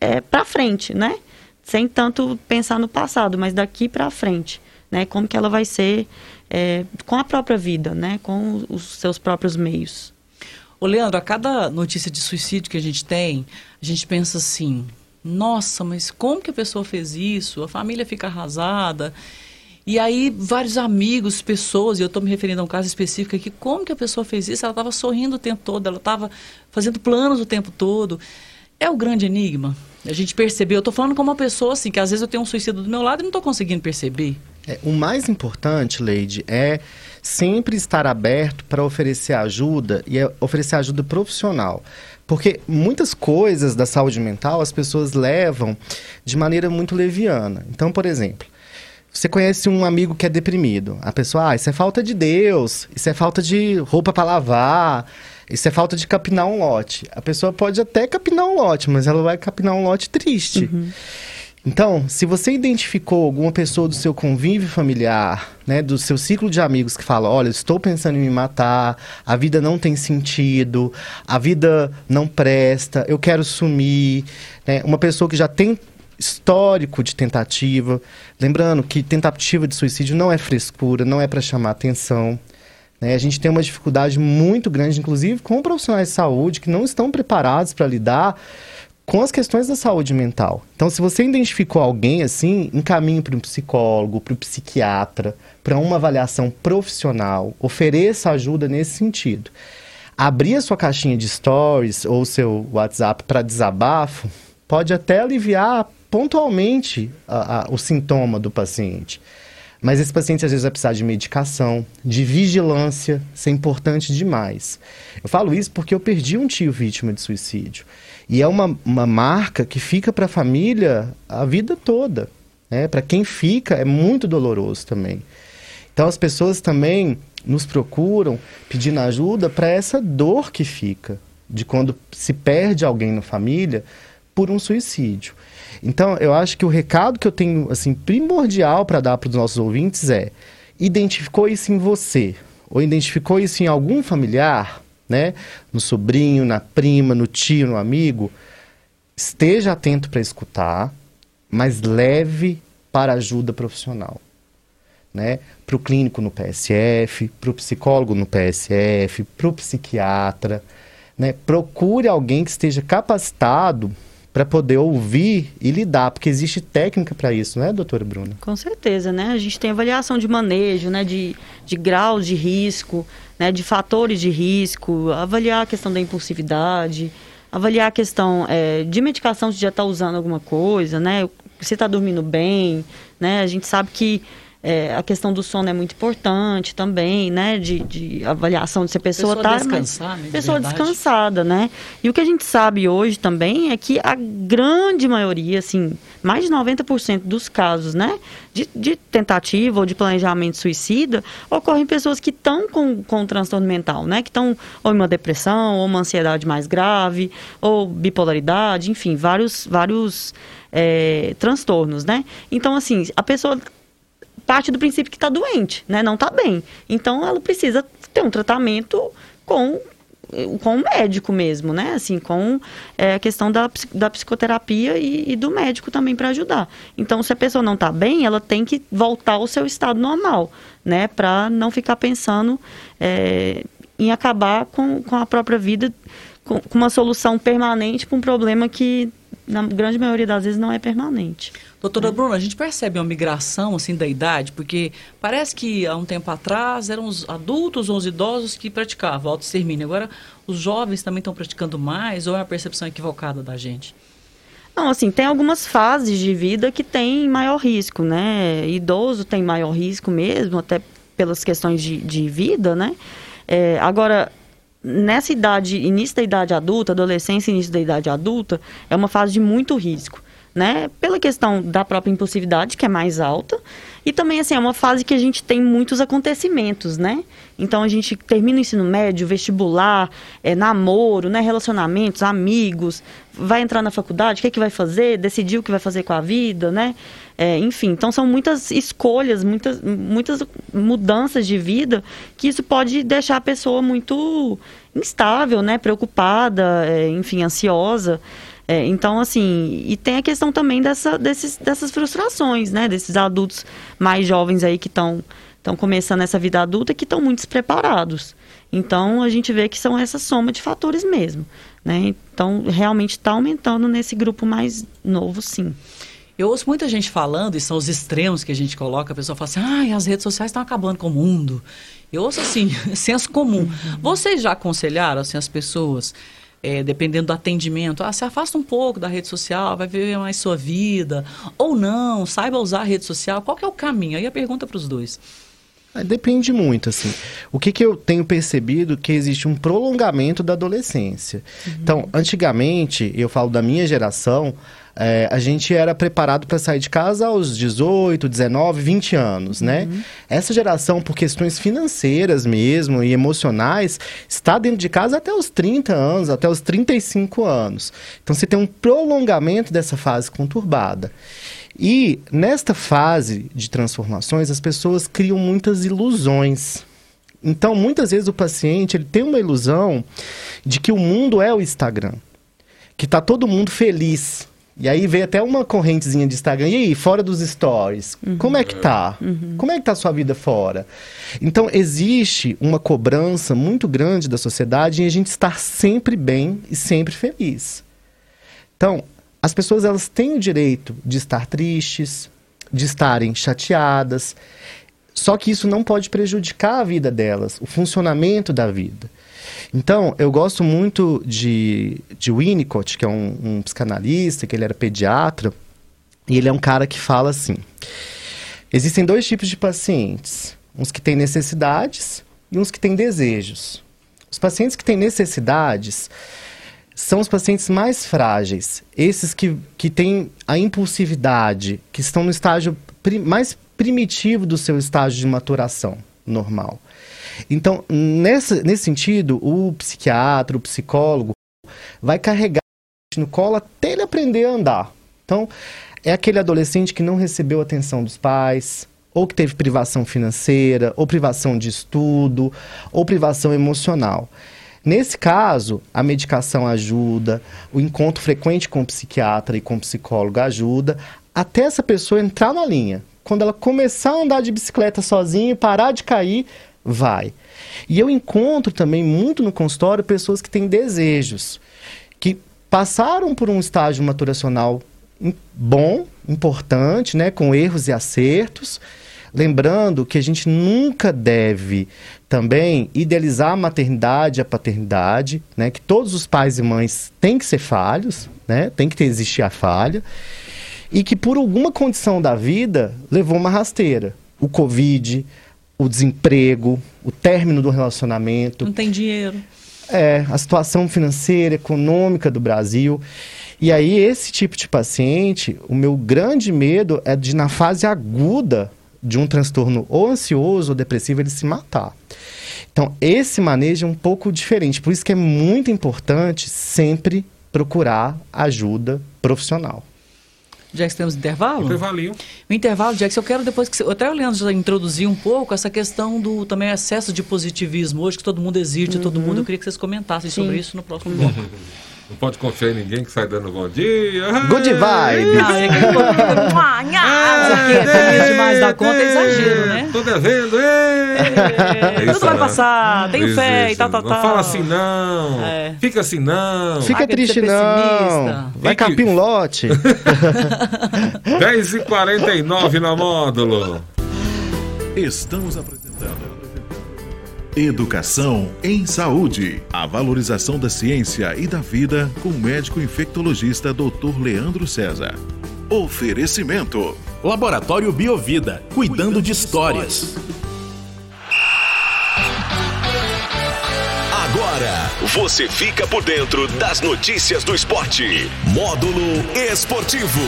é, para frente, né, sem tanto pensar no passado, mas daqui para frente, né, como que ela vai ser é, com a própria vida, né, com os seus próprios meios. Ô, Leandro, a cada notícia de suicídio que a gente tem, a gente pensa assim: nossa, mas como que a pessoa fez isso? A família fica arrasada. E aí, vários amigos, pessoas, e eu estou me referindo a um caso específico aqui, como que a pessoa fez isso? Ela estava sorrindo o tempo todo, ela estava fazendo planos o tempo todo. É o grande enigma. A gente percebeu, eu estou falando como uma pessoa assim, que às vezes eu tenho um suicídio do meu lado e não estou conseguindo perceber. É, o mais importante, Leide, é sempre estar aberto para oferecer ajuda e é oferecer ajuda profissional. Porque muitas coisas da saúde mental as pessoas levam de maneira muito leviana. Então, por exemplo, você conhece um amigo que é deprimido. A pessoa, ah, isso é falta de Deus, isso é falta de roupa para lavar, isso é falta de capinar um lote. A pessoa pode até capinar um lote, mas ela vai capinar um lote triste. Uhum. Então, se você identificou alguma pessoa do seu convívio familiar, né, do seu ciclo de amigos que fala, olha, estou pensando em me matar, a vida não tem sentido, a vida não presta, eu quero sumir, né, uma pessoa que já tem histórico de tentativa, lembrando que tentativa de suicídio não é frescura, não é para chamar atenção. Né? A gente tem uma dificuldade muito grande, inclusive com profissionais de saúde que não estão preparados para lidar com as questões da saúde mental. Então, se você identificou alguém assim, encaminhe para um psicólogo, para um psiquiatra, para uma avaliação profissional, ofereça ajuda nesse sentido. Abrir a sua caixinha de stories ou seu WhatsApp para desabafo pode até aliviar pontualmente a, a, o sintoma do paciente. Mas esse paciente às vezes vai precisar de medicação, de vigilância, isso é importante demais. Eu falo isso porque eu perdi um tio vítima de suicídio. E é uma, uma marca que fica para a família a vida toda. Né? Para quem fica, é muito doloroso também. Então, as pessoas também nos procuram pedindo ajuda para essa dor que fica, de quando se perde alguém na família por um suicídio. Então, eu acho que o recado que eu tenho, assim, primordial para dar para os nossos ouvintes é: identificou isso em você, ou identificou isso em algum familiar, né? No sobrinho, na prima, no tio, no amigo, esteja atento para escutar, mas leve para ajuda profissional. Né? Para o clínico no PSF, para o psicólogo no PSF, para o psiquiatra. Né? Procure alguém que esteja capacitado para poder ouvir e lidar, porque existe técnica para isso, né, doutora Bruna? Com certeza, né? A gente tem avaliação de manejo, né, de, de graus de risco, né, de fatores de risco, avaliar a questão da impulsividade, avaliar a questão é, de medicação se já está usando alguma coisa, né? Se está dormindo bem, né? A gente sabe que é, a questão do sono é muito importante também, né? De, de avaliação de se a pessoa está. Descansar, né, pessoa descansada, né? E o que a gente sabe hoje também é que a grande maioria, assim, mais de 90% dos casos, né? De, de, tentativa ou de planejamento suicida ocorrem em pessoas que estão com, com um transtorno mental, né? Que estão ou em uma depressão, ou uma ansiedade mais grave, ou bipolaridade, enfim, vários, vários é, transtornos, né? Então, assim, a pessoa parte do princípio que está doente, né? Não está bem. Então ela precisa ter um tratamento com com o médico mesmo, né? Assim, com é, a questão da, da psicoterapia e, e do médico também para ajudar. Então, se a pessoa não está bem, ela tem que voltar ao seu estado normal, né? Para não ficar pensando é, em acabar com, com a própria vida, com, com uma solução permanente para um problema que, na grande maioria das vezes, não é permanente. Doutora Bruna, a gente percebe uma migração assim da idade, porque parece que há um tempo atrás eram os adultos ou os idosos que praticavam auto-extermínio. Agora, os jovens também estão praticando mais ou é uma percepção equivocada da gente? Não, assim, tem algumas fases de vida que tem maior risco, né? Idoso tem maior risco mesmo, até pelas questões de, de vida, né? É, agora, nessa idade, início da idade adulta, adolescência, início da idade adulta, é uma fase de muito risco né? Pela questão da própria impulsividade, que é mais alta. E também, assim, é uma fase que a gente tem muitos acontecimentos, né? Então, a gente termina o ensino médio, vestibular, é, namoro, né? Relacionamentos, amigos, vai entrar na faculdade, o que, é que vai fazer, decidir o que vai fazer com a vida, né? É, enfim, então são muitas escolhas, muitas, muitas mudanças de vida que isso pode deixar a pessoa muito instável, né? Preocupada, é, enfim, ansiosa. É, então, assim, e tem a questão também dessa, desses, dessas frustrações, né? Desses adultos mais jovens aí que estão estão começando essa vida adulta que estão muito despreparados. Então, a gente vê que são essa soma de fatores mesmo, né? Então, realmente está aumentando nesse grupo mais novo, sim. Eu ouço muita gente falando, e são os extremos que a gente coloca, a pessoa fala assim, ah, as redes sociais estão acabando com o mundo. Eu ouço assim, senso comum. Uhum. Vocês já aconselharam assim, as pessoas é, dependendo do atendimento, ah, se afasta um pouco da rede social, vai ver mais sua vida, ou não, saiba usar a rede social, qual que é o caminho? Aí a pergunta para os dois. Ah, Depende muito, assim. O que, que eu tenho percebido que existe um prolongamento da adolescência. Então, antigamente, eu falo da minha geração, eh, a gente era preparado para sair de casa aos 18, 19, 20 anos, né? Essa geração, por questões financeiras mesmo e emocionais, está dentro de casa até os 30 anos, até os 35 anos. Então, você tem um prolongamento dessa fase conturbada. E nesta fase de transformações, as pessoas criam muitas ilusões. Então, muitas vezes o paciente ele tem uma ilusão de que o mundo é o Instagram, que tá todo mundo feliz. E aí vem até uma correntezinha de Instagram. E aí, fora dos stories, como é que tá? Como é que tá a sua vida fora? Então, existe uma cobrança muito grande da sociedade em a gente estar sempre bem e sempre feliz. Então, as pessoas elas têm o direito de estar tristes, de estarem chateadas. Só que isso não pode prejudicar a vida delas, o funcionamento da vida. Então, eu gosto muito de, de Winnicott, que é um, um psicanalista, que ele era pediatra, e ele é um cara que fala assim: existem dois tipos de pacientes, uns que têm necessidades e uns que têm desejos. Os pacientes que têm necessidades são os pacientes mais frágeis, esses que, que têm a impulsividade, que estão no estágio pri- mais primitivo do seu estágio de maturação normal. Então, nessa, nesse sentido, o psiquiatra, o psicólogo, vai carregar no colo até ele aprender a andar. Então, é aquele adolescente que não recebeu atenção dos pais, ou que teve privação financeira, ou privação de estudo, ou privação emocional. Nesse caso, a medicação ajuda, o encontro frequente com o psiquiatra e com o psicólogo ajuda, até essa pessoa entrar na linha. Quando ela começar a andar de bicicleta sozinha parar de cair, vai. E eu encontro também muito no consultório pessoas que têm desejos, que passaram por um estágio maturacional bom, importante, né, com erros e acertos. Lembrando que a gente nunca deve também idealizar a maternidade a paternidade, né, que todos os pais e mães têm que ser falhos, né, tem que ter, existir a falha, e que por alguma condição da vida levou uma rasteira. O Covid, o desemprego, o término do relacionamento, Não tem dinheiro. é, a situação financeira, econômica do Brasil. E aí, esse tipo de paciente, o meu grande medo é de, na fase aguda de um transtorno ou ansioso ou depressivo, ele se matar. Então, esse manejo é um pouco diferente. Por isso que é muito importante sempre procurar ajuda profissional. Jax, temos intervalo? Intervalinho. O intervalo, Jax, eu quero depois que você, até o Leandro já introduziu um pouco essa questão do também excesso de positivismo hoje, que todo mundo exige de todo mundo. Eu queria que vocês comentassem Sim. sobre isso no próximo bloco. Não pode confiar em ninguém que sai dando bom dia. Good vibes! Não, é que é feliz demais da conta, é exagero, né? Tô devendo! É, tudo vai passar, tenho fé e tal, tal, Não tal. fala assim não. É. Fica assim não. Fica triste pessimista. não. Vai Fique- capir um lote. 10 e 49 na módulo. Estamos apresentando Educação em Saúde. A valorização da ciência e da vida com o médico infectologista Dr. Leandro César. Oferecimento. Laboratório Biovida, cuidando de histórias. Agora você fica por dentro das notícias do esporte. Módulo Esportivo.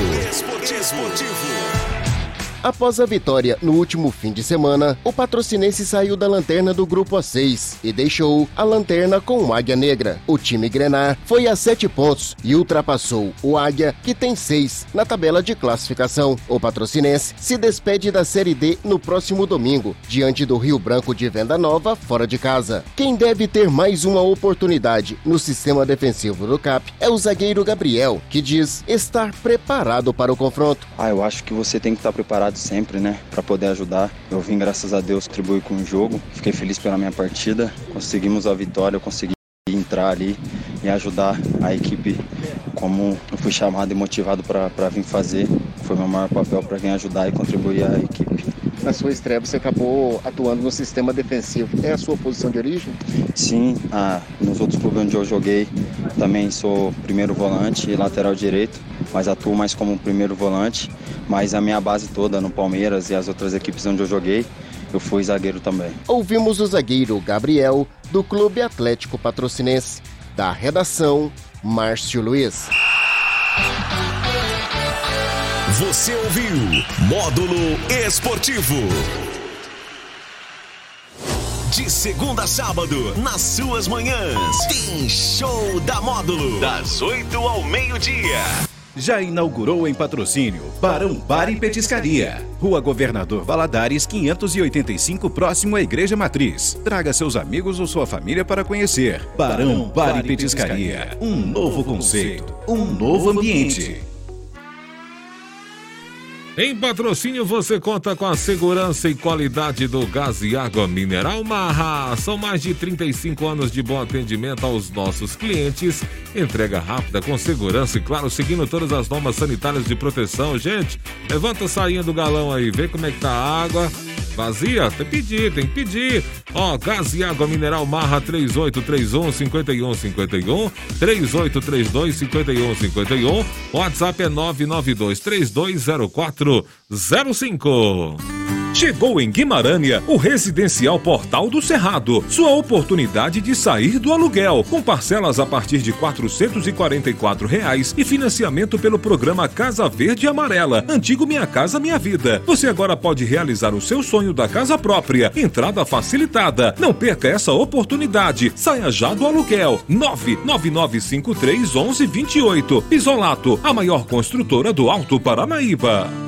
Após a vitória no último fim de semana, o patrocinense saiu da lanterna do grupo A6 e deixou a lanterna com o Águia Negra. O time Grenar foi a sete pontos e ultrapassou o Águia, que tem seis na tabela de classificação. O patrocinense se despede da Série D no próximo domingo, diante do Rio Branco de Venda Nova, fora de casa. Quem deve ter mais uma oportunidade no sistema defensivo do CAP é o zagueiro Gabriel, que diz estar preparado para o confronto. Ah, eu acho que você tem que estar preparado sempre, né, para poder ajudar. Eu vim, graças a Deus, contribuir com o jogo. Fiquei feliz pela minha partida. Conseguimos a vitória, eu consegui entrar ali e ajudar a equipe como eu fui chamado e motivado para vir fazer. Foi meu maior papel para vir ajudar e contribuir a equipe. na sua estreia você acabou atuando no sistema defensivo. É a sua posição de origem? Sim, ah, nos outros clubes onde eu joguei também sou primeiro volante e lateral direito, mas atuo mais como primeiro volante. Mas a minha base toda no Palmeiras e as outras equipes onde eu joguei, eu fui zagueiro também. Ouvimos o zagueiro Gabriel, do Clube Atlético Patrocinense. Da redação, Márcio Luiz. Você ouviu Módulo Esportivo. De segunda a sábado, nas suas manhãs, tem Show da Módulo. Das 8 ao meio-dia. Já inaugurou em patrocínio Barão Bar e Petiscaria. Rua Governador Valadares, 585, próximo à Igreja Matriz. Traga seus amigos ou sua família para conhecer. Barão Bar e Petiscaria. Um novo conceito, um novo ambiente. Em patrocínio você conta com a segurança e qualidade do gás e água mineral Marra. São mais de 35 anos de bom atendimento aos nossos clientes. Entrega rápida, com segurança e, claro, seguindo todas as normas sanitárias de proteção. Gente, levanta a sainha do galão aí, vê como é que tá a água. Vazia? Tem que pedir, tem que pedir. Ó, gás e água mineral Marra 3831 5151 3832 5151. WhatsApp é 992 320405. Chegou em Guimarães o Residencial Portal do Cerrado. Sua oportunidade de sair do aluguel, com parcelas a partir de 444 reais e financiamento pelo programa Casa Verde e Amarela, antigo Minha Casa Minha Vida. Você agora pode realizar o seu sonho da casa própria. Entrada facilitada. Não perca essa oportunidade. Saia já do aluguel. 99953 1128. Isolato, a maior construtora do Alto Paranaíba.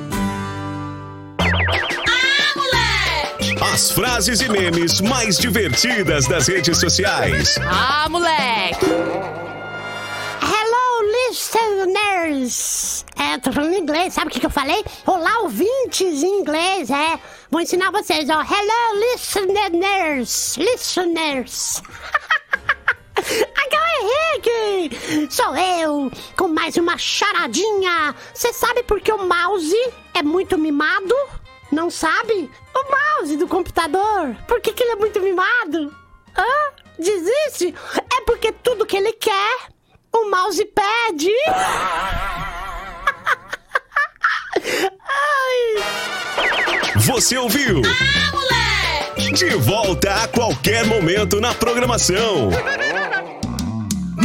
As frases e memes mais divertidas das redes sociais. Ah, moleque! Hello, listeners! É, tô falando inglês, sabe o que, que eu falei? Olá, ouvintes em inglês, é. Vou ensinar vocês, ó. Hello, listeners! Listeners! Aquela Henrique! Sou eu, com mais uma charadinha. Você sabe por que o mouse é muito mimado? Não sabe? O mouse do computador. Por que, que ele é muito mimado? Hã? Desiste? É porque tudo que ele quer, o mouse pede. Ai. Você ouviu? Ah, moleque! De volta a qualquer momento na programação.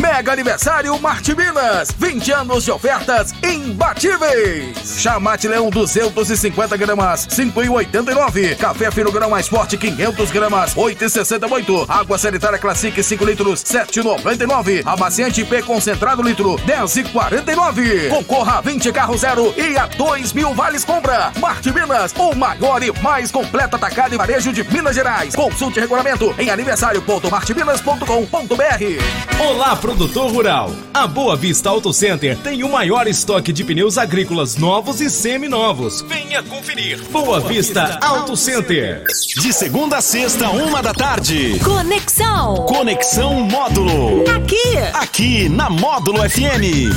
Mega Aniversário Marte Minas. 20 anos de ofertas imbatíveis. Chamate Leão 250 gramas, 5,89. Café Fino Grão Mais Forte 500 gramas, 8,68. Água Sanitária Classic 5 litros, 7,99. Amaciante P Concentrado litro, 10,49. Concorra a 20 carros zero e a 2 mil vales compra. Marte Minas, o maior e mais completo atacado e varejo de Minas Gerais. Consulte regulamento em aniversário.marteminas.com.br. Olá, produtor rural. A Boa Vista Auto Center tem o maior estoque de pneus agrícolas novos e seminovos. Venha conferir. Boa Vista Auto Center. De segunda a sexta, uma da tarde. Conexão. Conexão Módulo. Aqui. Aqui na Módulo FM.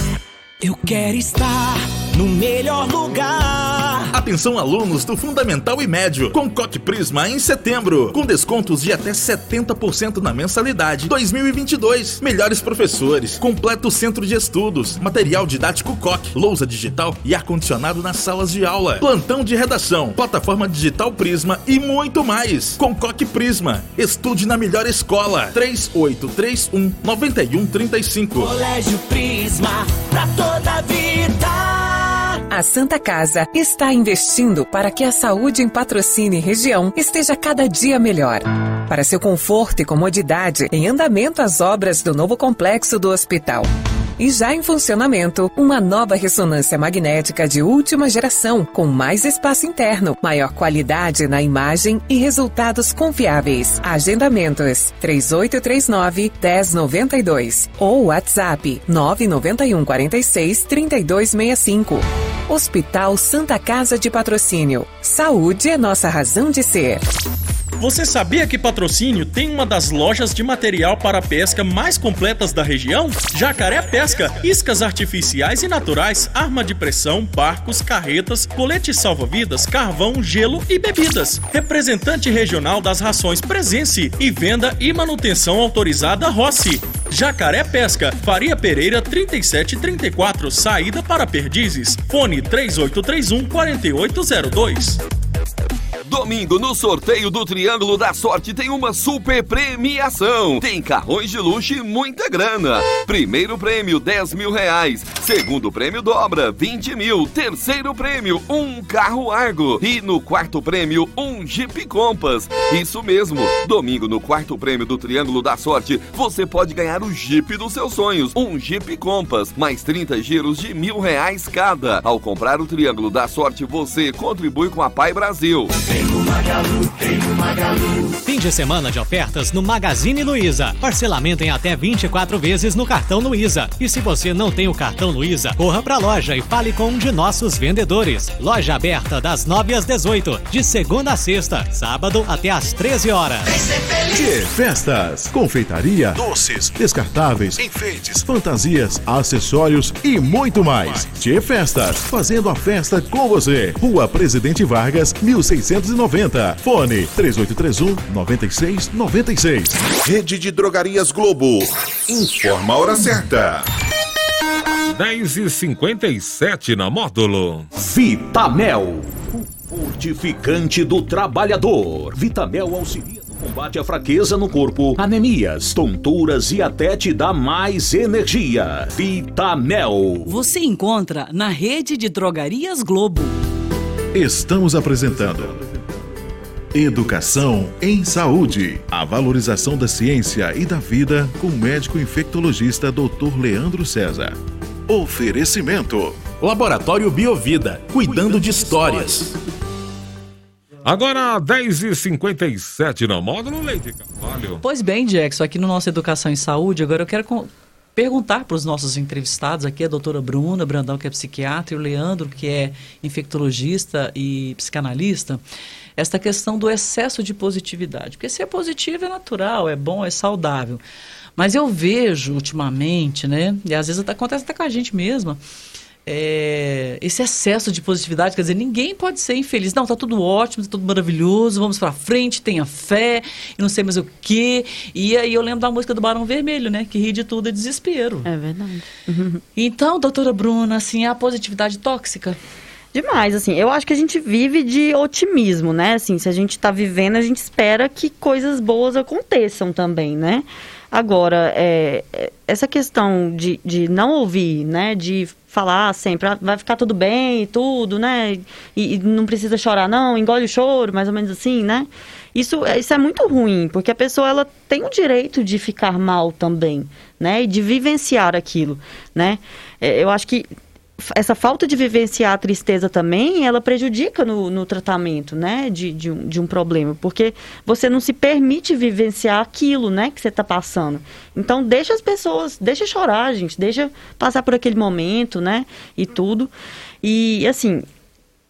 Eu quero estar no melhor lugar. Atenção alunos do Fundamental e Médio, com Coque Prisma em setembro, com descontos de até 70% na mensalidade 2022. Melhores professores, completo centro de estudos, material didático Coque, lousa digital e ar-condicionado nas salas de aula, plantão de redação, plataforma digital Prisma e muito mais. Com Coque Prisma, estude na melhor escola. 3831 9135. Colégio Prisma, pra toda a vida. A Santa Casa está investindo para que a saúde em patrocínio e região esteja cada dia melhor. Para seu conforto e comodidade, em andamento as obras do novo complexo do hospital. E já em funcionamento, uma nova ressonância magnética de última geração, com mais espaço interno, maior qualidade na imagem e resultados confiáveis. Agendamentos 3839 1092 ou WhatsApp 991 46 3265. Hospital Santa Casa de Patrocínio. Saúde é nossa razão de ser. Você sabia que Patrocínio tem uma das lojas de material para pesca mais completas da região? Jacaré Pesca, iscas artificiais e naturais, arma de pressão, barcos, carretas, colete salva-vidas, carvão, gelo e bebidas. Representante regional das rações Presença e venda e manutenção autorizada Rossi. Jacaré Pesca, Faria Pereira 3734, saída para Perdizes. Fone 3831 4802. Domingo, no sorteio do Triângulo da Sorte, tem uma super premiação. Tem carrões de luxo e muita grana. Primeiro prêmio, 10 mil reais. Segundo prêmio, dobra, 20 mil. Terceiro prêmio, um carro Argo. E no quarto prêmio, um Jeep Compass. Isso mesmo. Domingo, no quarto prêmio do Triângulo da Sorte, você pode ganhar o Jeep dos seus sonhos. Um Jeep Compass. Mais 30 giros de mil reais cada. Ao comprar o Triângulo da Sorte, você contribui com a Pai Brasil. Fim de semana de ofertas no Magazine Luiza. Parcelamento em até 24 vezes no cartão Luiza. E se você não tem o cartão Luiza, corra pra loja e fale com um de nossos vendedores. Loja aberta das 9 às 18, de segunda a sexta, sábado até às 13 horas. Tchê Festas, confeitaria, doces, descartáveis, enfeites, fantasias, acessórios e muito mais. Tchê Festas, fazendo a festa com você. Rua Presidente Vargas, 1690. Fone 3831 9696. Rede de Drogarias Globo. Informa a hora certa. 10 e 57 na módulo. Vitamel, o fortificante do trabalhador. Vitamel auxilia combate à fraqueza no corpo, anemias, tonturas e até te dá mais energia. Vitamel. Você encontra na rede de drogarias Globo. Estamos apresentando Educação em Saúde. A valorização da ciência e da vida com o médico infectologista Dr. Leandro César. Oferecimento. Laboratório Biovida, cuidando de histórias. Agora, 10 e 57 na módulo Leite Carvalho. Pois bem, Jackson, aqui no nosso Educação em Saúde, agora eu quero perguntar para os nossos entrevistados aqui, a doutora Bruna Brandão, que é psiquiatra, e o Leandro, que é infectologista e psicanalista, esta questão do excesso de positividade. Porque ser positivo é natural, é bom, é saudável. Mas eu vejo ultimamente, né, e às vezes acontece até com a gente mesma, é, esse excesso de positividade, quer dizer, ninguém pode ser infeliz. Não, tá tudo ótimo, tá tudo maravilhoso, vamos pra frente, tenha fé, e não sei mais o quê. E aí eu lembro da música do Barão Vermelho, né? Que ri de tudo é desespero. É verdade. Então, doutora Bruna, assim, é a positividade tóxica? Demais, assim, eu acho que a gente vive de otimismo, né? Assim, se a gente tá vivendo, a gente espera que coisas boas aconteçam também, né? Agora, é, é, essa questão de, de não ouvir, né? De falar sempre, ah, vai ficar tudo bem e tudo, né? E, e não precisa chorar, não, engole o choro, mais ou menos assim, né? Isso, é- isso é muito ruim, porque a pessoa ela tem o direito de ficar mal também, né? E de vivenciar aquilo, né? É, eu acho que essa falta de vivenciar a tristeza também, ela prejudica no, no tratamento, né, de, de, um, de um problema, porque você não se permite vivenciar aquilo, né, que você está passando. Então, deixa as pessoas, deixa chorar, gente, deixa passar por aquele momento, né, e tudo. E, assim,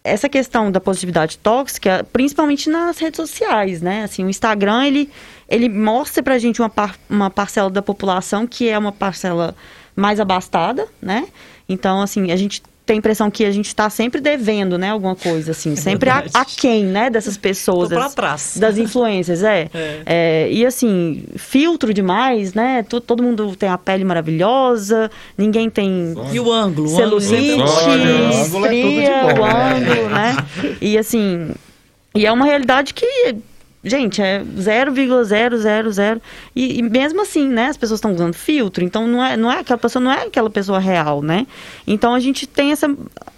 essa questão da positividade tóxica, principalmente nas redes sociais, né? Assim, o Instagram, ele, ele mostra pra gente uma, par- uma parcela da população que é uma parcela mais abastada, né? Então, assim, a gente tem a impressão que a gente está sempre devendo, né? Alguma coisa, assim. Sempre a, a quem, né? Dessas pessoas. Das- trás. Das influências, é. É. É, e assim, filtro demais, né? To- Todo mundo tem a pele maravilhosa, ninguém tem E o ângulo? Celulite, o é ângulo, né? E assim, e é uma realidade que, gente, é 0,000 e, e mesmo assim, né, as pessoas estão usando filtro, então não é, não é aquela pessoa não é aquela pessoa real, né? Então a gente tem essa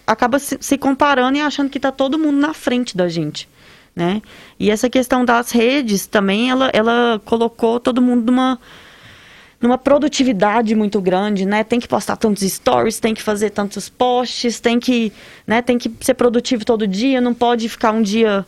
acaba se, se comparando e achando que tá todo mundo na frente da gente. Né? E essa questão das redes também, ela, ela colocou todo mundo numa, numa produtividade muito grande, né? Tem que postar tantos stories, tem que fazer tantos posts, tem que, né, tem que ser produtivo todo dia, não pode ficar um dia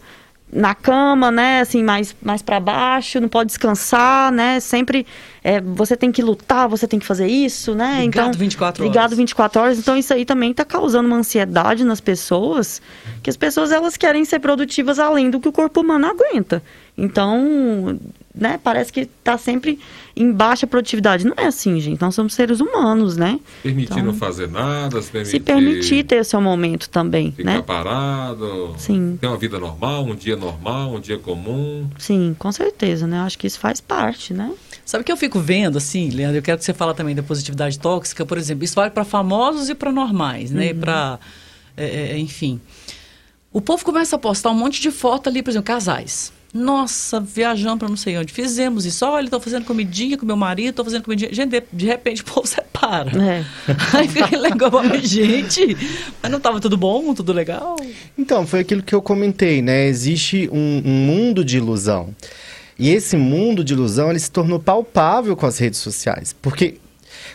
na cama, né, assim, mais, mais para baixo, não pode descansar, né, sempre é, você tem que lutar, você tem que fazer isso, né, Ligado então... 24 horas. Ligado 24 horas, então isso aí também está causando uma ansiedade nas pessoas, que as pessoas, elas querem ser produtivas além do que o corpo humano aguenta. Então, né, parece que está sempre em baixa produtividade. Não é assim, gente, nós somos seres humanos, né? Permitir Então, não fazer nada, se permitir, Se permitir ter o seu momento também, ficar né? parado, Sim. ter uma vida normal, um dia normal, um dia comum. Sim, com certeza, né? Acho que isso faz parte, né? Sabe o que eu fico vendo, assim, Leandro? Eu quero que você fale também da positividade tóxica, por exemplo. Isso vale para famosos e para normais, né? Uhum. Para, enfim. O povo começa a postar um monte de foto ali, por exemplo, casais. Nossa, viajando para não sei onde. Fizemos isso. Olha, estou fazendo comidinha com meu marido, estou fazendo comidinha. Gente, de, de repente o povo separa. É. Aí fica legal, gente, mas não estava tudo bom, tudo legal? Então, foi aquilo que eu comentei, né? Existe um, um mundo de ilusão. E esse mundo de ilusão, ele se tornou palpável com as redes sociais. Porque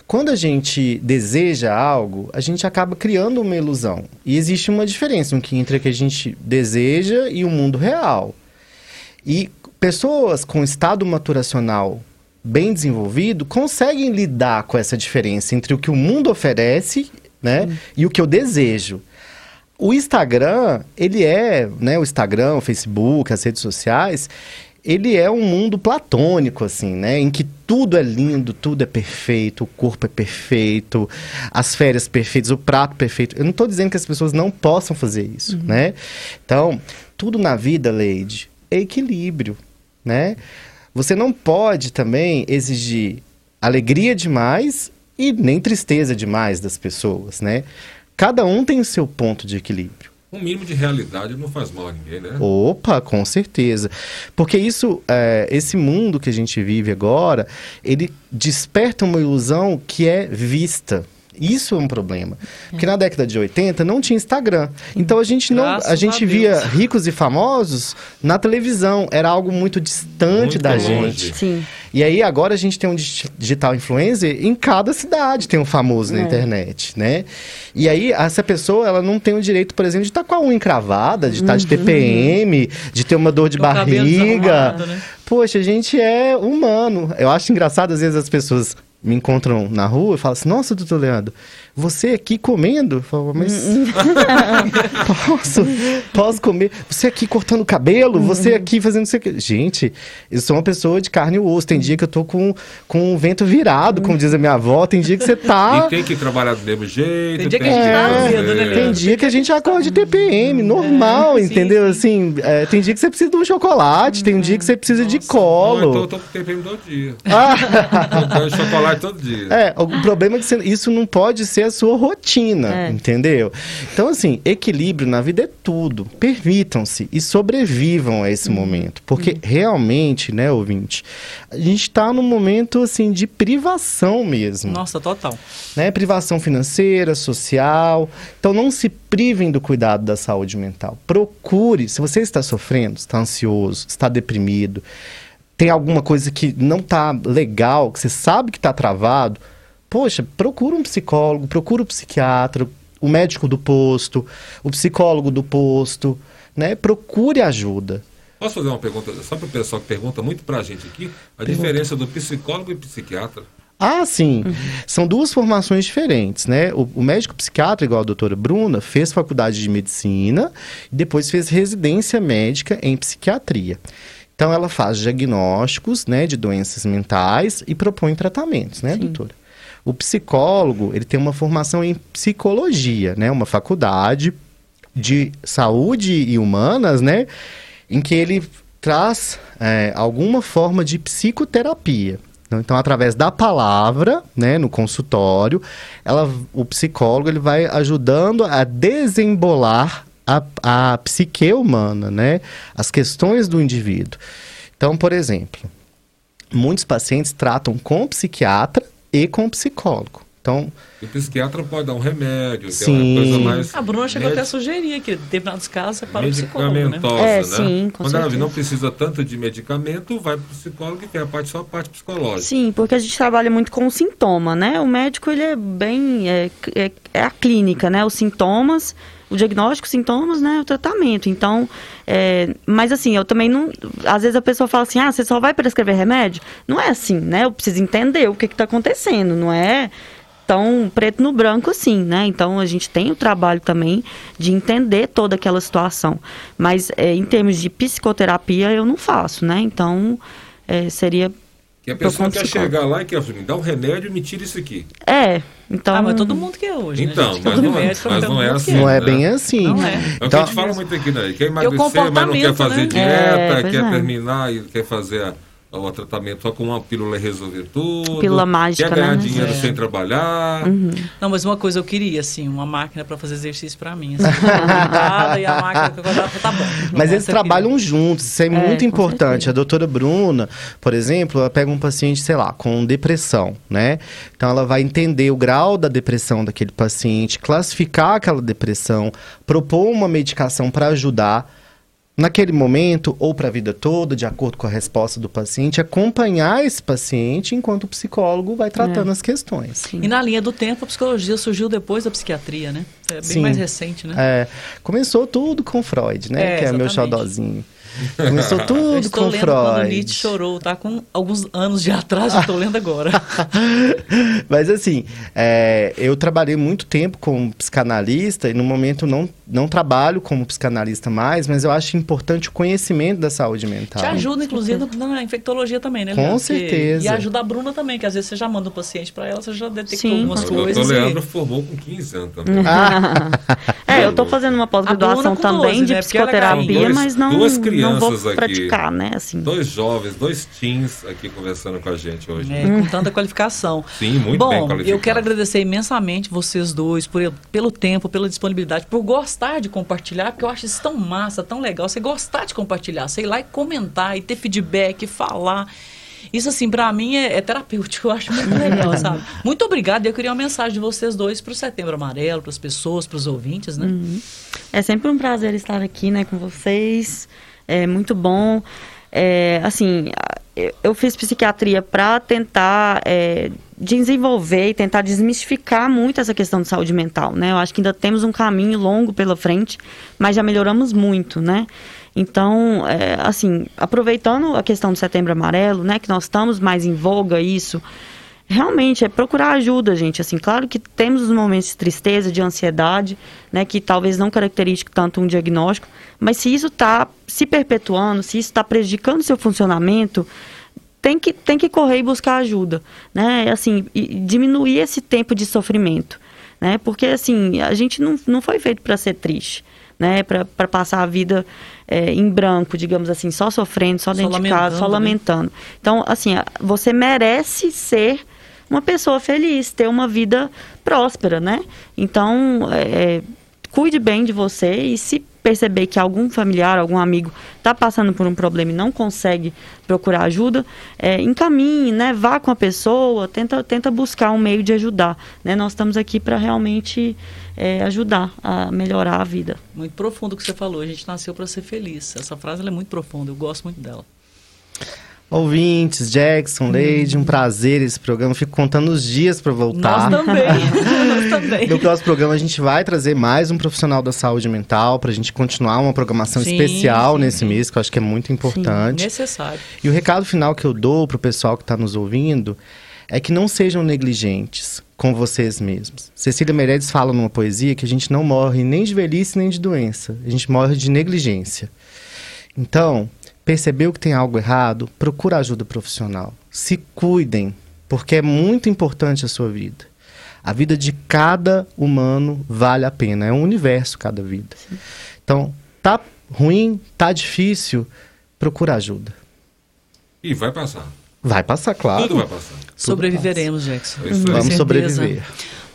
quando a gente deseja algo, a gente acaba criando uma ilusão. E existe uma diferença entre o que a gente deseja e o mundo real. E pessoas com estado maturacional bem desenvolvido conseguem lidar com essa diferença entre o que o mundo oferece né, e o que eu desejo. O Instagram, ele é, né, o Instagram, o Facebook, as redes sociais, ele é um mundo platônico, assim, né? Em que tudo é lindo, tudo é perfeito, o corpo é perfeito, as férias perfeitas, o prato perfeito. Eu não estou dizendo que as pessoas não possam fazer isso, né? Então, tudo na vida, Leide, equilíbrio, né? Você não pode também exigir alegria demais e nem tristeza demais das pessoas, né? Cada um tem o seu ponto de equilíbrio. Um mínimo de realidade não faz mal a ninguém, né? Opa, com certeza. Porque isso, é, esse mundo que a gente vive agora, ele desperta uma ilusão que é vista. Isso é um problema. Porque na década de 80 não tinha Instagram. Então a gente não, Graças a gente a via ricos e famosos na televisão. Era algo muito distante Muito da longe. gente. Sim. E aí agora a gente tem um digi- digital influencer em cada cidade tem um famoso na É. internet, né? E aí essa pessoa ela não tem o direito, por exemplo, de estar com a unha encravada, de estar de Uhum. TPM, de ter uma dor de barriga. né? Poxa, a gente é humano. Eu acho engraçado às vezes as pessoas me encontram na rua e falam assim: "Nossa, doutor Leandro, você aqui comendo?" Eu falo, mas posso, posso comer. Você aqui cortando o cabelo, você aqui fazendo isso aqui. Gente, eu sou uma pessoa de carne e osso. Tem dia que eu tô com, com o vento virado, como diz a minha avó. Tem dia que você tá. E tem que trabalhar do mesmo jeito. Tem dia que a gente tá né, Tem dia que a gente acorda de TPM, normal, É, sim, entendeu? sim. Assim, é, tem dia que você precisa de um chocolate, tem um dia que você precisa de Não, então colo. eu tô com TPM todo dia. Ah, Eu ganho chocolate todo dia. É, o problema é que você- isso não pode ser a sua rotina, É. entendeu? Então, assim, equilíbrio na vida é tudo. Permitam-se e sobrevivam a esse momento. Porque realmente, né, ouvinte, a gente está num momento, assim, de privação mesmo. Nossa, total. né? Privação financeira, social. Então não se privem do cuidado da saúde mental. Procure, se você está sofrendo, está ansioso, está deprimido, tem alguma coisa que não está legal, que você sabe que está travado, poxa, procura um psicólogo, procura um psiquiatra, o médico do posto, o psicólogo do posto, né? Procure ajuda. Posso fazer uma pergunta, só para o pessoal que pergunta muito para a gente aqui, a diferença do psicólogo e psiquiatra. Ah, sim. São duas formações diferentes, né? O, o médico psiquiatra, igual a doutora Bruna, fez faculdade de medicina e depois fez residência médica em psiquiatria. Então, ela faz diagnósticos, né, de doenças mentais e propõe tratamentos, né, doutora? O psicólogo, ele tem uma formação em psicologia, né? Uma faculdade de saúde e humanas, né? Em que ele traz é, alguma forma de psicoterapia. Então, através da palavra, né, no consultório, ela, o psicólogo ele vai ajudando a desembolar a, a psique humana, né, as questões do indivíduo. Então, por exemplo, muitos pacientes tratam com psiquiatra e com psicólogo. Então, E o psiquiatra pode dar um remédio, Sim. uma coisa mais A Bruna chegou até a sugerir que, em determinados casos, é para o psicólogo, né? medicamentosa, É, né? sim, com Quando ela certeza. não precisa tanto de medicamento, vai para o psicólogo e tem a parte, só a parte psicológica. Sim, porque a gente trabalha muito com o sintoma, né? O médico, ele é bem... É, é, é a clínica, né? Os sintomas o diagnóstico, sintomas, né, o tratamento. Então, é, mas assim, eu também não. Às vezes a pessoa fala assim, ah, você só vai prescrever remédio? Não é assim, né? Eu preciso entender o que está acontecendo, não é tão preto no branco assim, né? Então a gente tem o trabalho também de entender toda aquela situação. Mas é, em termos de psicoterapia eu não faço, né? Então é, seria Que a pessoa quer chegar lá e quer me dar um remédio e me tira isso aqui. É, então. Ah, mas todo mundo quer hoje. né, Então, gente? mas não, é- mas todo não é assim. Não é né? bem assim. Não é. É o que Então- a gente fala muito aqui, né? Quer o emagrecer, mas não quer fazer né? dieta, É, quer é. terminar e quer fazer a- o tratamento só com uma pílula resolver tudo. Pílula mágica, Quer ganhar né? dinheiro É. sem trabalhar. Não, mas uma coisa eu queria, assim, uma máquina para fazer exercício para mim. Assim, e a máquina que eu comprava, tá bom. Mas eles eu queria. trabalham juntos, isso é, muito com importante. A doutora Bruna, por exemplo, ela pega um paciente, sei lá, com depressão, né? Então ela vai entender o grau da depressão daquele paciente, classificar aquela depressão, propor uma medicação para ajudar naquele momento ou para a vida toda, de acordo com a resposta do paciente, acompanhar esse paciente enquanto o psicólogo vai tratando É. as questões. E na linha do tempo, a psicologia surgiu depois da psiquiatria, né? É bem Sim. mais recente, né? É, começou tudo com Freud, né? É, que é meu exatamente. xodózinho. Começou Eu tudo estou com lendo quando. Nietzsche chorou, tá? Com alguns anos de atraso, eu estou lendo agora. Mas assim, é, eu trabalhei muito tempo como psicanalista e no momento não, não trabalho como psicanalista mais, mas eu acho importante o conhecimento da saúde mental. Te ajuda, inclusive, na, infectologia também, né? Com Leandro? Certeza. E ajuda a Bruna também, que às vezes você já manda o paciente para ela, você já detectou Sim, algumas O coisas. e- Leandro formou com 15 anos também. É, eu tô fazendo uma pós-graduação também 12, de né? Porque ela é psicoterapia, Dois- mas não, duas não vou aqui. praticar, né? Assim. Dois jovens, dois teens aqui conversando com a gente hoje. É, com tanta qualificação. Sim, muito Bom, bem qualificado. eu quero agradecer imensamente vocês dois por, pelo tempo, pela disponibilidade, por gostar de compartilhar, porque eu acho isso tão massa, tão legal. Você gostar de compartilhar, sei lá, e comentar, e ter feedback, falar. Isso, assim, pra mim é, é terapêutico, eu acho muito legal, sabe? Muito obrigada. Eu queria uma mensagem de vocês dois pro Setembro Amarelo, pras pessoas, pros ouvintes, né? Uhum. É sempre um prazer estar aqui, né, com vocês. É muito bom. É, assim, eu fiz psiquiatria para tentar é, desenvolver e tentar desmistificar muito essa questão de saúde mental, né? Eu acho que ainda temos um caminho longo pela frente, mas já melhoramos muito, né? Então, é, assim, aproveitando a questão do Setembro Amarelo, né, que nós estamos mais em voga isso, realmente é procurar ajuda, gente. Assim, claro que temos os momentos de tristeza, de ansiedade, né, que talvez não caracterize tanto um diagnóstico, mas se isso está se perpetuando, se isso está prejudicando o seu funcionamento, tem que, tem que correr e buscar ajuda, né? Assim, e diminuir esse tempo de sofrimento, né? Porque, assim, a gente não, não foi feito para ser triste, né? Para passar a vida é, em branco, digamos assim, só sofrendo, só Só dentro de casa, só lamentando, né? Então, assim, você merece ser uma pessoa feliz, ter uma vida próspera, né? Então, é, cuide bem de você e se perceber que algum familiar, algum amigo está passando por um problema e não consegue procurar ajuda, é, encaminhe, né? Vá com a pessoa, tenta, tenta buscar um meio de ajudar, né? Nós estamos aqui para realmente é, ajudar a melhorar a vida. Muito profundo o que você falou. A gente nasceu para ser feliz. Essa frase é muito profunda. Eu gosto muito dela. Ouvintes, Jackson, Leide, um prazer esse programa. Fico contando os dias para voltar. Nós também. Nós também. No próximo programa a gente vai trazer mais um profissional da saúde mental para a gente continuar uma programação Sim, especial sim, nesse mês, que eu acho que é muito importante. Necessário. E o recado final que eu dou pro pessoal que está nos ouvindo é que não sejam negligentes com vocês mesmos. Cecília Meirelles fala numa poesia que a gente não morre nem de velhice nem de doença, a gente morre de negligência. Então, percebeu que tem algo errado, procura ajuda profissional. Se cuidem, porque é muito importante a sua vida. A vida de cada humano vale a pena, é um universo cada vida. Então, tá ruim, tá difícil, procura ajuda. E vai passar. Vai passar, claro. Tudo vai passar. Sobreviveremos, Jackson. Vamos certeza. sobreviver.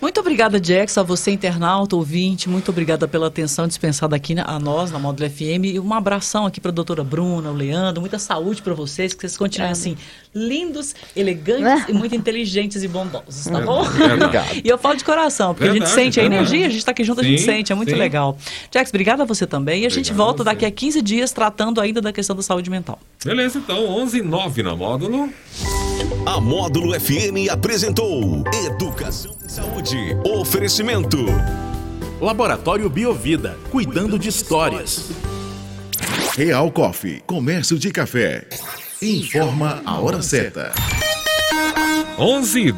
Muito obrigada, Jackson, a você, internauta, ouvinte. Muito obrigada pela atenção dispensada aqui na- a nós, na Módulo FM. E um abração aqui para a doutora Bruna, o Leandro. Muita saúde para vocês, que vocês continuem assim, lindos, elegantes e muito inteligentes e bondosos, tá bom? Verdade. E eu falo de coração, porque a Verdade, gente sente a verdade. energia, a gente está aqui junto, a gente Sim, sente, é muito sim. legal. Jax, obrigada a você também. E a gente Obrigado volta a daqui a 15 dias tratando ainda da questão da saúde mental. Beleza, então, 11 e 9 na módulo. A Módulo FM apresentou Educação em Saúde. Oferecimento. Laboratório Biovida, cuidando de histórias. Real Coffee, comércio de café. Informa a hora certa. 11